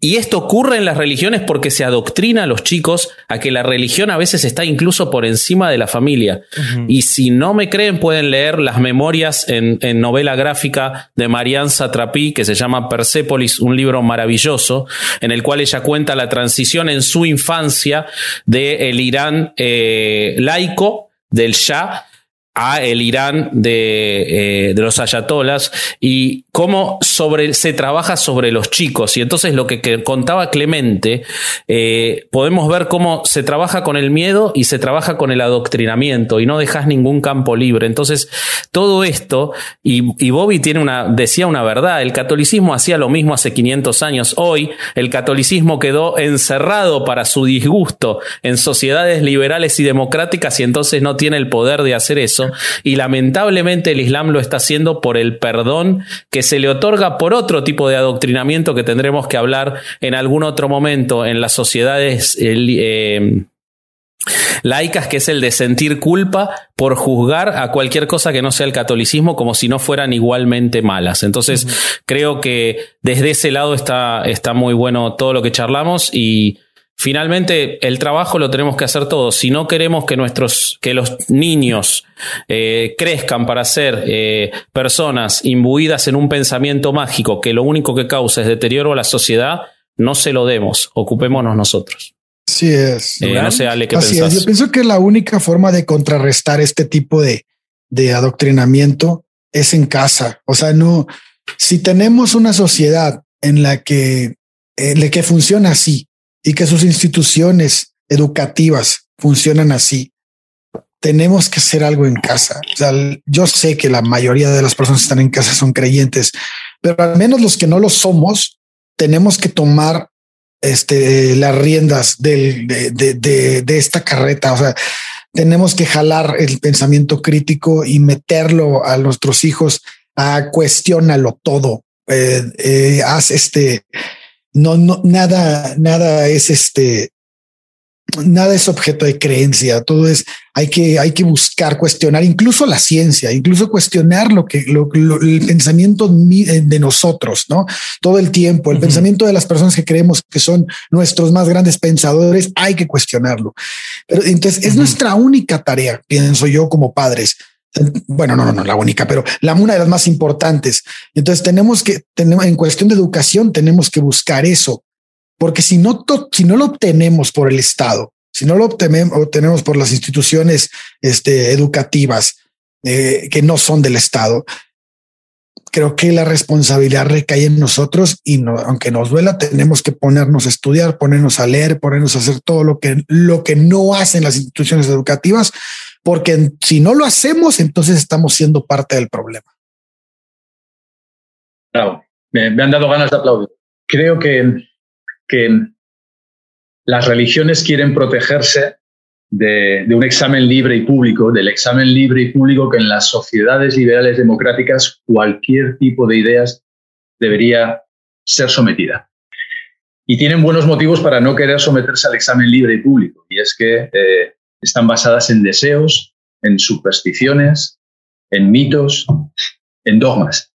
Y esto ocurre en las religiones porque se adoctrina a los chicos a que la religión a veces está incluso por encima de la familia. Y si no me creen pueden leer las memorias en, en novela gráfica de Marianne Satrapi que se llama Persepolis, un libro maravilloso en el cual ella cuenta la transición en su infancia del Irán eh, laico, del Shah, a el Irán de, eh, de, los ayatolas y cómo sobre, se trabaja sobre los chicos. Y entonces lo que, contaba Clemente, eh, podemos ver cómo se trabaja con el miedo y se trabaja con el adoctrinamiento y no dejas ningún campo libre. Entonces, todo esto, y, y Bobby tiene una, decía una verdad, el catolicismo hacía lo mismo hace 500 años. Hoy el catolicismo quedó encerrado para su disgusto en sociedades liberales y democráticas y entonces no tiene el poder de hacer eso. Y lamentablemente el Islam lo está haciendo por el perdón que se le otorga por otro tipo de adoctrinamiento que tendremos que hablar en algún otro momento en las sociedades eh, laicas, que es el de sentir culpa por juzgar a cualquier cosa que no sea el catolicismo como si no fueran igualmente malas. Entonces, creo que desde ese lado está, está muy bueno todo lo que charlamos y Finalmente, el trabajo lo tenemos que hacer todos. Si no queremos que nuestros, que los niños eh, crezcan para ser eh, personas imbuidas en un pensamiento mágico que lo único que causa es deterioro a la sociedad, no se lo demos. Ocupémonos nosotros. Sí es. Eh, no sé, Ale, ¿qué Así Yo pienso que la única forma de contrarrestar este tipo de, de adoctrinamiento es en casa. O sea, no, si tenemos una sociedad en la que, en la que funciona así, y que sus instituciones educativas funcionan así. tenemos que hacer algo en casa. O sea, yo sé que la mayoría de las personas que están en casa son creyentes, pero al menos los que no lo somos, tenemos que tomar este, las riendas del, de, de, de, esta carreta. O sea, tenemos que jalar el pensamiento crítico y meterlo a nuestros hijos a cuestionarlo todo. Eh, eh, haz este, no, no, nada, nada es este, nada es objeto de creencia, todo es, hay que, hay que buscar, cuestionar incluso la ciencia, incluso cuestionar lo que, lo, el pensamiento eh, de nosotros, ¿no? Todo el tiempo, el pensamiento de las personas que creemos que son nuestros más grandes pensadores, hay que cuestionarlo. Pero entonces es nuestra única tarea, pienso yo como padres. Bueno, no, no, no, la única, pero la una de las más importantes. Entonces tenemos que, tenemos, en cuestión de educación, tenemos que buscar eso, porque si no, si no lo obtenemos por el Estado, si no lo obtenemos, por las instituciones este, educativas eh, que no son del Estado, creo que la responsabilidad recae en nosotros y aunque nos duela, tenemos que ponernos a estudiar, ponernos a leer, ponernos a hacer todo lo que, lo que no hacen las instituciones educativas, porque si no lo hacemos, entonces estamos siendo parte del problema. Claro, me, me han dado ganas de aplaudir. Creo que que las religiones quieren protegerse de, un examen libre y público, del examen libre y público que en las sociedades liberales democráticas cualquier tipo de ideas debería ser sometida. Y tienen buenos motivos para no querer someterse al examen libre y público, y es que eh, están basadas en deseos, en supersticiones, en mitos, en dogmas.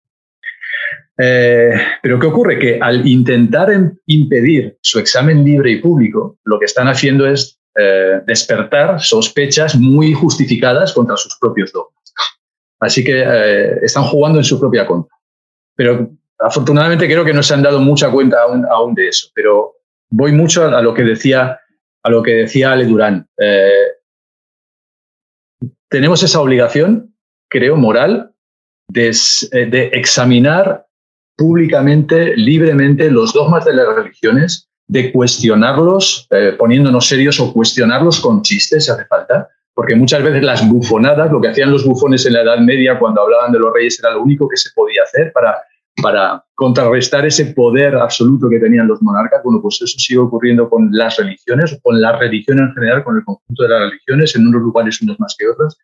Eh, pero ¿qué ocurre? Que al intentar impedir su examen libre y público, lo que están haciendo es eh, despertar sospechas muy justificadas contra sus propios dogmas. Así que eh, están jugando en su propia contra. Pero afortunadamente creo que no se han dado mucha cuenta aún, de eso. Pero voy mucho a, lo que decía a lo que decía Ale Durán. tenemos esa obligación, creo, moral, de examinar públicamente, libremente, los dogmas de las religiones, de cuestionarlos eh, poniéndonos serios o cuestionarlos con chistes si hace falta, porque muchas veces las bufonadas, lo que hacían los bufones en la Edad Media cuando hablaban de los reyes era lo único que se podía hacer para, para contrarrestar ese poder absoluto que tenían los monarcas. Bueno, pues eso sigue ocurriendo con las religiones, con la religión en general, con el conjunto de las religiones, en unos lugares unos más que otros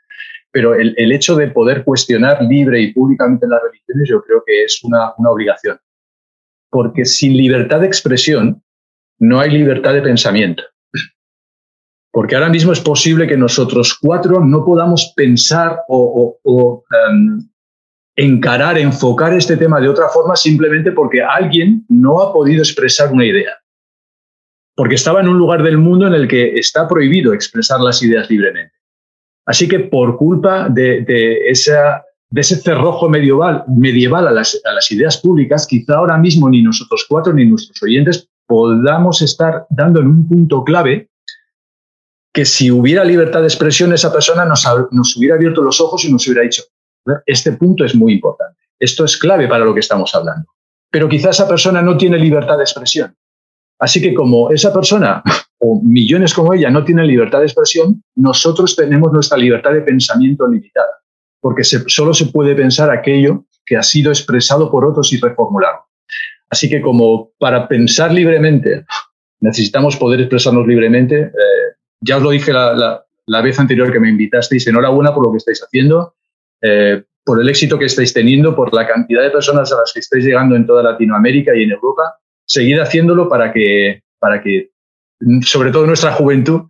pero el, hecho de poder cuestionar libre y públicamente las religiones yo creo que es una, una obligación. Porque sin libertad de expresión no hay libertad de pensamiento. Porque ahora mismo es posible que nosotros cuatro no podamos pensar o, em, encarar, enfocar este tema de otra forma simplemente porque alguien no ha podido expresar una idea. Porque estaba en un lugar del mundo en el que está prohibido expresar las ideas libremente. Así que por culpa de, ese cerrojo medieval, medieval a, las, ideas públicas, quizá ahora mismo ni nosotros cuatro ni nuestros oyentes podamos estar dando en un punto clave que si hubiera libertad de expresión, esa persona nos, nos hubiera abierto los ojos y nos hubiera dicho, este punto es muy importante, esto es clave para lo que estamos hablando. Pero quizá esa persona no tiene libertad de expresión. Así que como esa persona o millones como ella no tienen libertad de expresión, nosotros tenemos nuestra libertad de pensamiento limitada, porque solo se puede pensar aquello que ha sido expresado por otros y reformularlo. Así que como para pensar libremente necesitamos poder expresarnos libremente, eh, ya os lo dije la, vez anterior que me invitasteis, enhorabuena por lo que estáis haciendo, eh, por el éxito que estáis teniendo, por la cantidad de personas a las que estáis llegando en toda Latinoamérica y en Europa. Seguid haciéndolo para que, para que sobre todo nuestra juventud,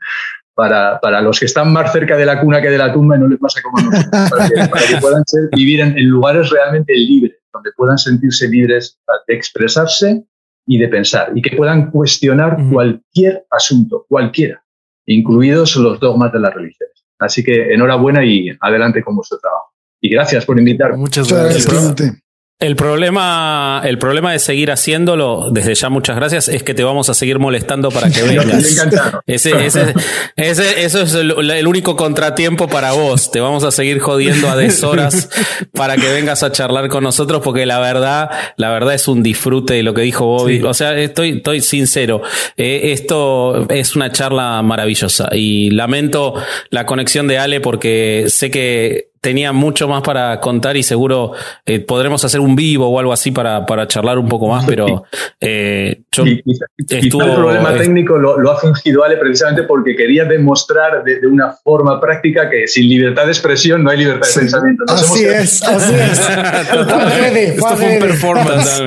para, para, los que están más cerca de la cuna que de la tumba y no les pasa como nosotros, para que, puedan vivir en, lugares realmente libres, donde puedan sentirse libres de expresarse y de pensar, y que puedan cuestionar cualquier asunto, cualquiera, incluidos los dogmas de las religiones. Así que enhorabuena y adelante con vuestro trabajo. Y gracias por invitarme. Muchas gracias. El problema, el problema de seguir haciéndolo, desde ya muchas gracias, es que te vamos a seguir molestando para que vengas. ese, ese, ese, eso es el, único contratiempo para vos. Te vamos a seguir jodiendo a deshoras para que vengas a charlar con nosotros, porque la verdad, la verdad es un disfrute de lo que dijo Bobby. O sea, estoy, estoy sincero. Eh, esto es una charla maravillosa y lamento la conexión de Ale porque sé que tenía mucho más para contar y seguro eh, podremos hacer un vivo o algo así para, para charlar un poco más, pero eh, el problema técnico lo, ha fingido Ale precisamente porque quería demostrar de, una forma práctica que sin libertad de expresión no hay libertad de pensamiento. así es, así es. Esto fue un performance.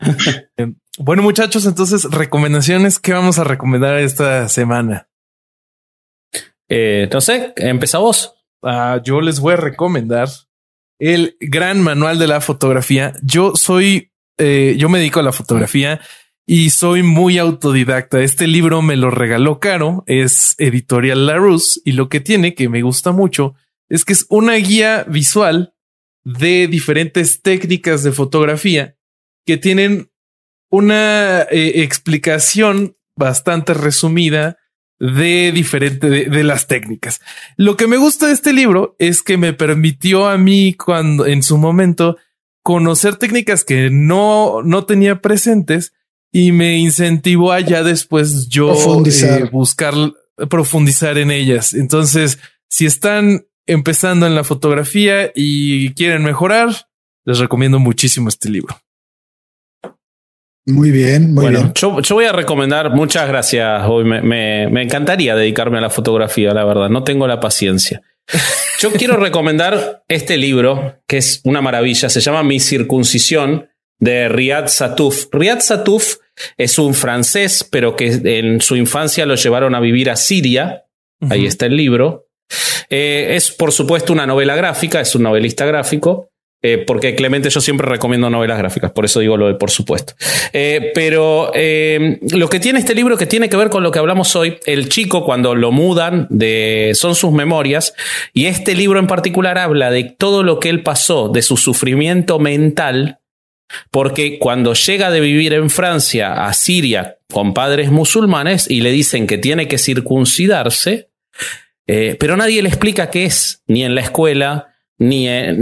bueno, muchachos, entonces, recomendaciones. ¿Qué vamos a recomendar esta semana? Eh, no sé, empieza vos. Yo les voy a recomendar el gran manual de la fotografía. Yo soy, eh, yo me dedico a la fotografía y soy muy autodidacta. Este libro me lo regaló Caro, es editorial Larousse y lo que tiene que me gusta mucho es que es una guía visual de diferentes técnicas de fotografía que tienen una eh, explicación bastante resumida de diferente de, las técnicas. Lo que me gusta de este libro es que me permitió a mí cuando en su momento conocer técnicas que no, no tenía presentes y me incentivó a ya después yo eh, buscar profundizar en ellas. Entonces, si están empezando en la fotografía y quieren mejorar, les recomiendo muchísimo este libro. Muy bien, muy bueno, bien. Yo, yo, voy a recomendar, muchas gracias. Hoy me, me, me, encantaría dedicarme a la fotografía, la verdad. No tengo la paciencia. Yo quiero recomendar este libro, que es una maravilla. Se llama Mi circuncisión, de Riyad Satouf. Riyad Satouf es un francés, pero que en su infancia lo llevaron a vivir a Siria. Ahí está el libro. Eh, es, por supuesto, una novela gráfica, es un novelista gráfico. Eh, porque Clemente yo siempre recomiendo novelas gráficas, por eso digo lo de por supuesto. Eh, pero eh, lo que tiene este libro que tiene que ver con lo que hablamos hoy, el chico cuando lo mudan, de, son sus memorias, y este libro en particular habla de todo lo que él pasó, de su sufrimiento mental, porque cuando llega de vivir en Francia a Siria con padres musulmanes y le dicen que tiene que circuncidarse, pero nadie le explica qué es, ni en la escuela, ni eh,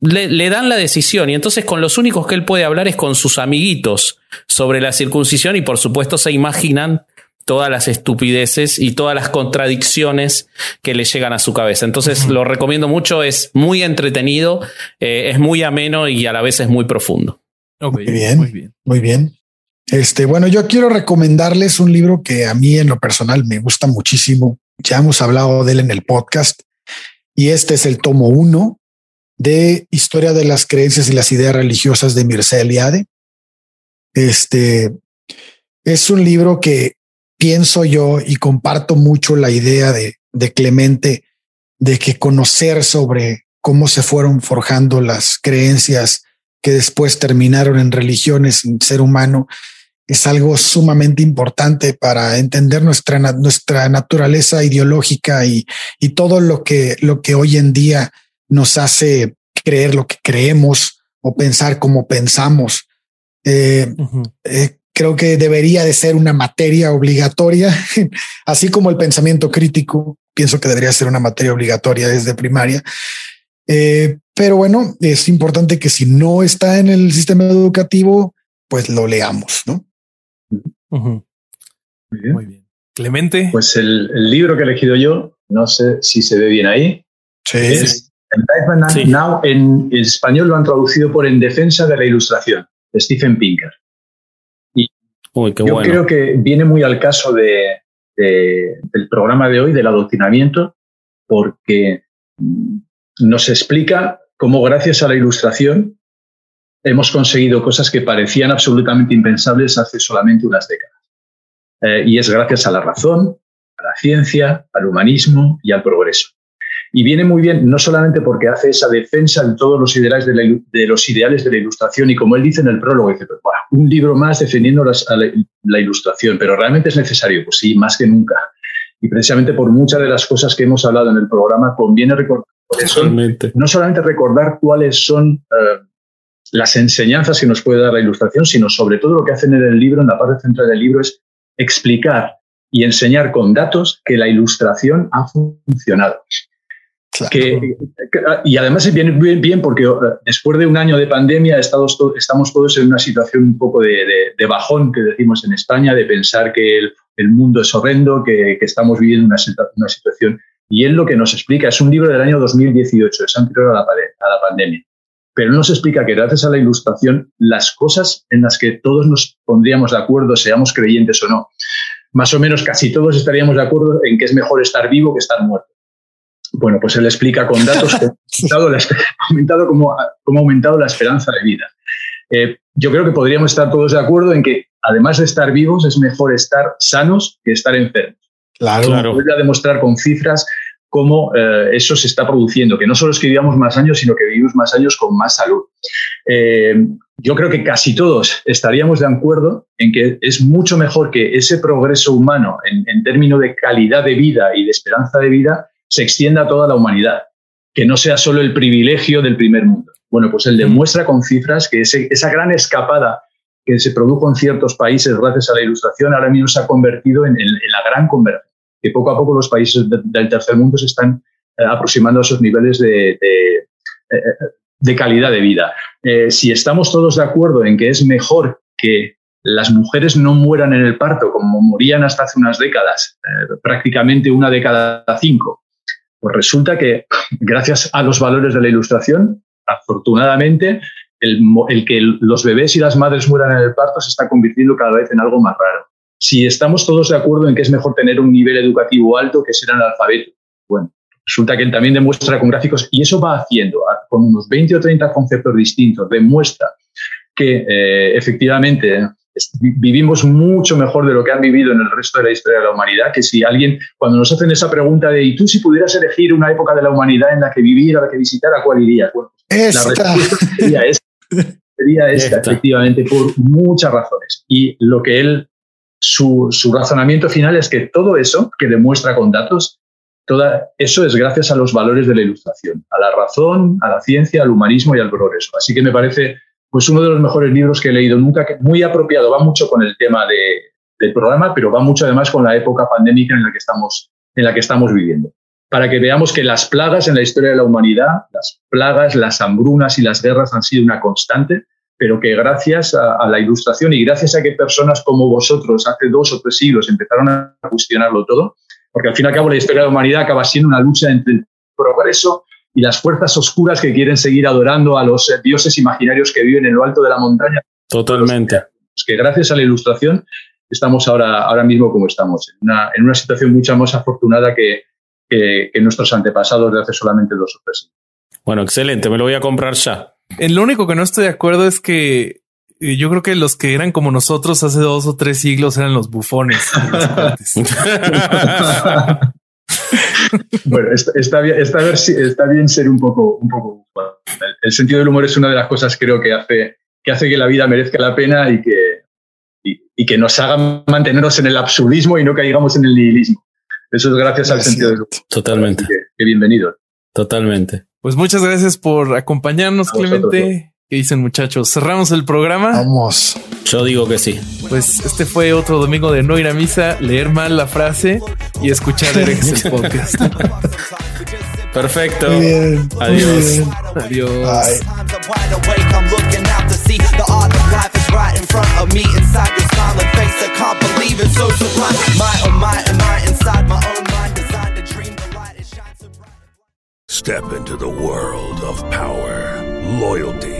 le, dan la decisión y entonces con los únicos que él puede hablar es con sus amiguitos sobre la circuncisión y por supuesto se imaginan todas las estupideces y todas las contradicciones que le llegan a su cabeza. Entonces lo recomiendo mucho, es muy entretenido, eh, es muy ameno y a la vez es muy profundo. muy bien, muy bien. Muy bien. Este, bueno, yo quiero recomendarles un libro que a mí en lo personal me gusta muchísimo. Ya hemos hablado de él en el podcast y este es el tomo uno de Historia de las Creencias y las Ideas Religiosas de Mircea Eliade. Este es un libro que pienso yo y comparto mucho la idea de, de Clemente de que conocer sobre cómo se fueron forjando las creencias que después terminaron en religiones en ser humano es algo sumamente importante para entender nuestra, nuestra naturaleza ideológica y, y todo lo que, lo que hoy en día nos hace creer lo que creemos o pensar como pensamos. Eh, eh, creo que debería de ser una materia obligatoria, así como el pensamiento crítico. Pienso que debería ser una materia obligatoria desde primaria. Eh, pero bueno, es importante que si no está en el sistema educativo, pues lo leamos, ¿no? Muy, bien. Clemente. Pues el, libro que he elegido yo, no sé si se ve bien ahí. Sí. Now, en español lo han traducido por En defensa de la ilustración, de Stephen Pinker. Y yo creo que viene muy al caso de, del programa de hoy, del adoctrinamiento, porque nos explica cómo gracias a la ilustración hemos conseguido cosas que parecían absolutamente impensables hace solamente unas décadas. Eh, y es gracias a la razón, a la ciencia, al humanismo y al progreso. Y viene muy bien, no solamente porque hace esa defensa de todos los ideales de la, los ideales de la ilustración, y como él dice en el prólogo, dice, pues, un libro más defendiendo la, ilustración, pero realmente es necesario, pues sí, más que nunca. Y precisamente por muchas de las cosas que hemos hablado en el programa, conviene recordar, no solamente recordar cuáles son eh, las enseñanzas que nos puede dar la ilustración, sino sobre todo lo que hacen en el libro, en la parte central del libro, es explicar y enseñar con datos que la ilustración ha funcionado. Y además viene bien, bien porque uh, después de un año de pandemia estamos, todos en una situación un poco de, bajón, que decimos en España, de pensar que el, mundo es horrendo, que, estamos viviendo una, situación. Y él lo que nos explica es un libro del año 2018, es anterior a la, a la pandemia pero nos explica que gracias a la ilustración, las cosas en las que todos nos pondríamos de acuerdo, seamos creyentes o no, más o menos casi todos estaríamos de acuerdo en que es mejor estar vivo que estar muerto. Bueno, pues él explica con datos cómo ha aumentado, cómo, ha aumentado la esperanza de vida. Eh, yo creo que podríamos estar todos de acuerdo en que, además de estar vivos, es mejor estar sanos que estar enfermos. Claro. claro. Voy a demostrar con cifras cómo eh, eso se está produciendo, que no solo es que vivamos más años, sino que vivimos más años con más salud. Eh, yo creo que casi todos estaríamos de acuerdo en que es mucho mejor que ese progreso humano en, términos de calidad de vida y de esperanza de vida se extienda a toda la humanidad, que no sea solo el privilegio del primer mundo. Bueno, pues él demuestra con cifras que esa gran escapada que se produjo en ciertos países gracias a la ilustración ahora mismo se ha convertido en, en la gran conversión que poco a poco los países del tercer mundo se están eh, aproximando a esos niveles de, de, eh, calidad de vida. Eh, si estamos todos de acuerdo en que es mejor que las mujeres no mueran en el parto como morían hasta hace unas décadas, prácticamente una de cada cinco, pues resulta que gracias a los valores de la ilustración, afortunadamente, el, el, que los bebés y las madres mueran en el parto se está convirtiendo cada vez en algo más raro si estamos todos de acuerdo en que es mejor tener un nivel educativo alto que ser analfabeto. Bueno, resulta que él también demuestra con gráficos, y eso va haciendo, con unos 20 o 30 conceptos distintos, demuestra que eh, efectivamente vivimos mucho mejor de lo que han vivido en el resto de la historia de la humanidad, que si alguien, cuando nos hacen esa pregunta de, ¿y tú si pudieras elegir una época de la humanidad en la que vivir, a la que visitar, a cuál irías? Bueno, la respuesta sería esta, sería esta, efectivamente, por muchas razones. Y lo que él su, razonamiento final es que todo eso que demuestra con datos, todo eso es gracias a los valores de la ilustración, a la razón, a la ciencia, al humanismo y al progreso. Así que me parece pues uno de los mejores libros que he leído nunca, muy apropiado, va mucho con el tema del programa, pero va mucho además con la época pandémica en la que estamos, en la que estamos viviendo. Para que veamos que las plagas en la historia de la humanidad, las plagas, las hambrunas y las guerras han sido una constante, pero que gracias a, la ilustración y gracias a que personas como vosotros hace dos o tres siglos empezaron a cuestionarlo todo, porque al fin y al cabo la historia de la humanidad acaba siendo una lucha entre el progreso y las fuerzas oscuras que quieren seguir adorando a los eh, dioses imaginarios que viven en lo alto de la montaña. Totalmente. que gracias a la ilustración estamos ahora, ahora mismo como estamos, en una, en una situación mucho más afortunada que, que, que nuestros antepasados de hace solamente dos o tres siglos. Bueno, excelente, me lo voy a comprar ya. En lo único que no estoy de acuerdo es que eh, yo creo que los que eran como nosotros hace dos o tres siglos eran los bufones. bueno, está, bien, está, bien ser un poco, un poco. el, sentido del humor es una de las cosas creo que hace que hace que la vida merezca la pena y que y, que nos haga mantenernos en el absurdismo y no caigamos en el nihilismo. Eso es gracias al sentido del humor. Totalmente. Que, bienvenido. Totalmente. Pues muchas gracias por acompañarnos, Clemente. ¿Qué dicen muchachos? ¿Cerramos el programa? Vamos. Yo digo que sí. Pues este fue otro domingo de no ir a misa, leer mal la frase y escuchar el podcast. Perfecto. Bien, Adiós. Adiós. Bye. Step into the world of power, loyalty,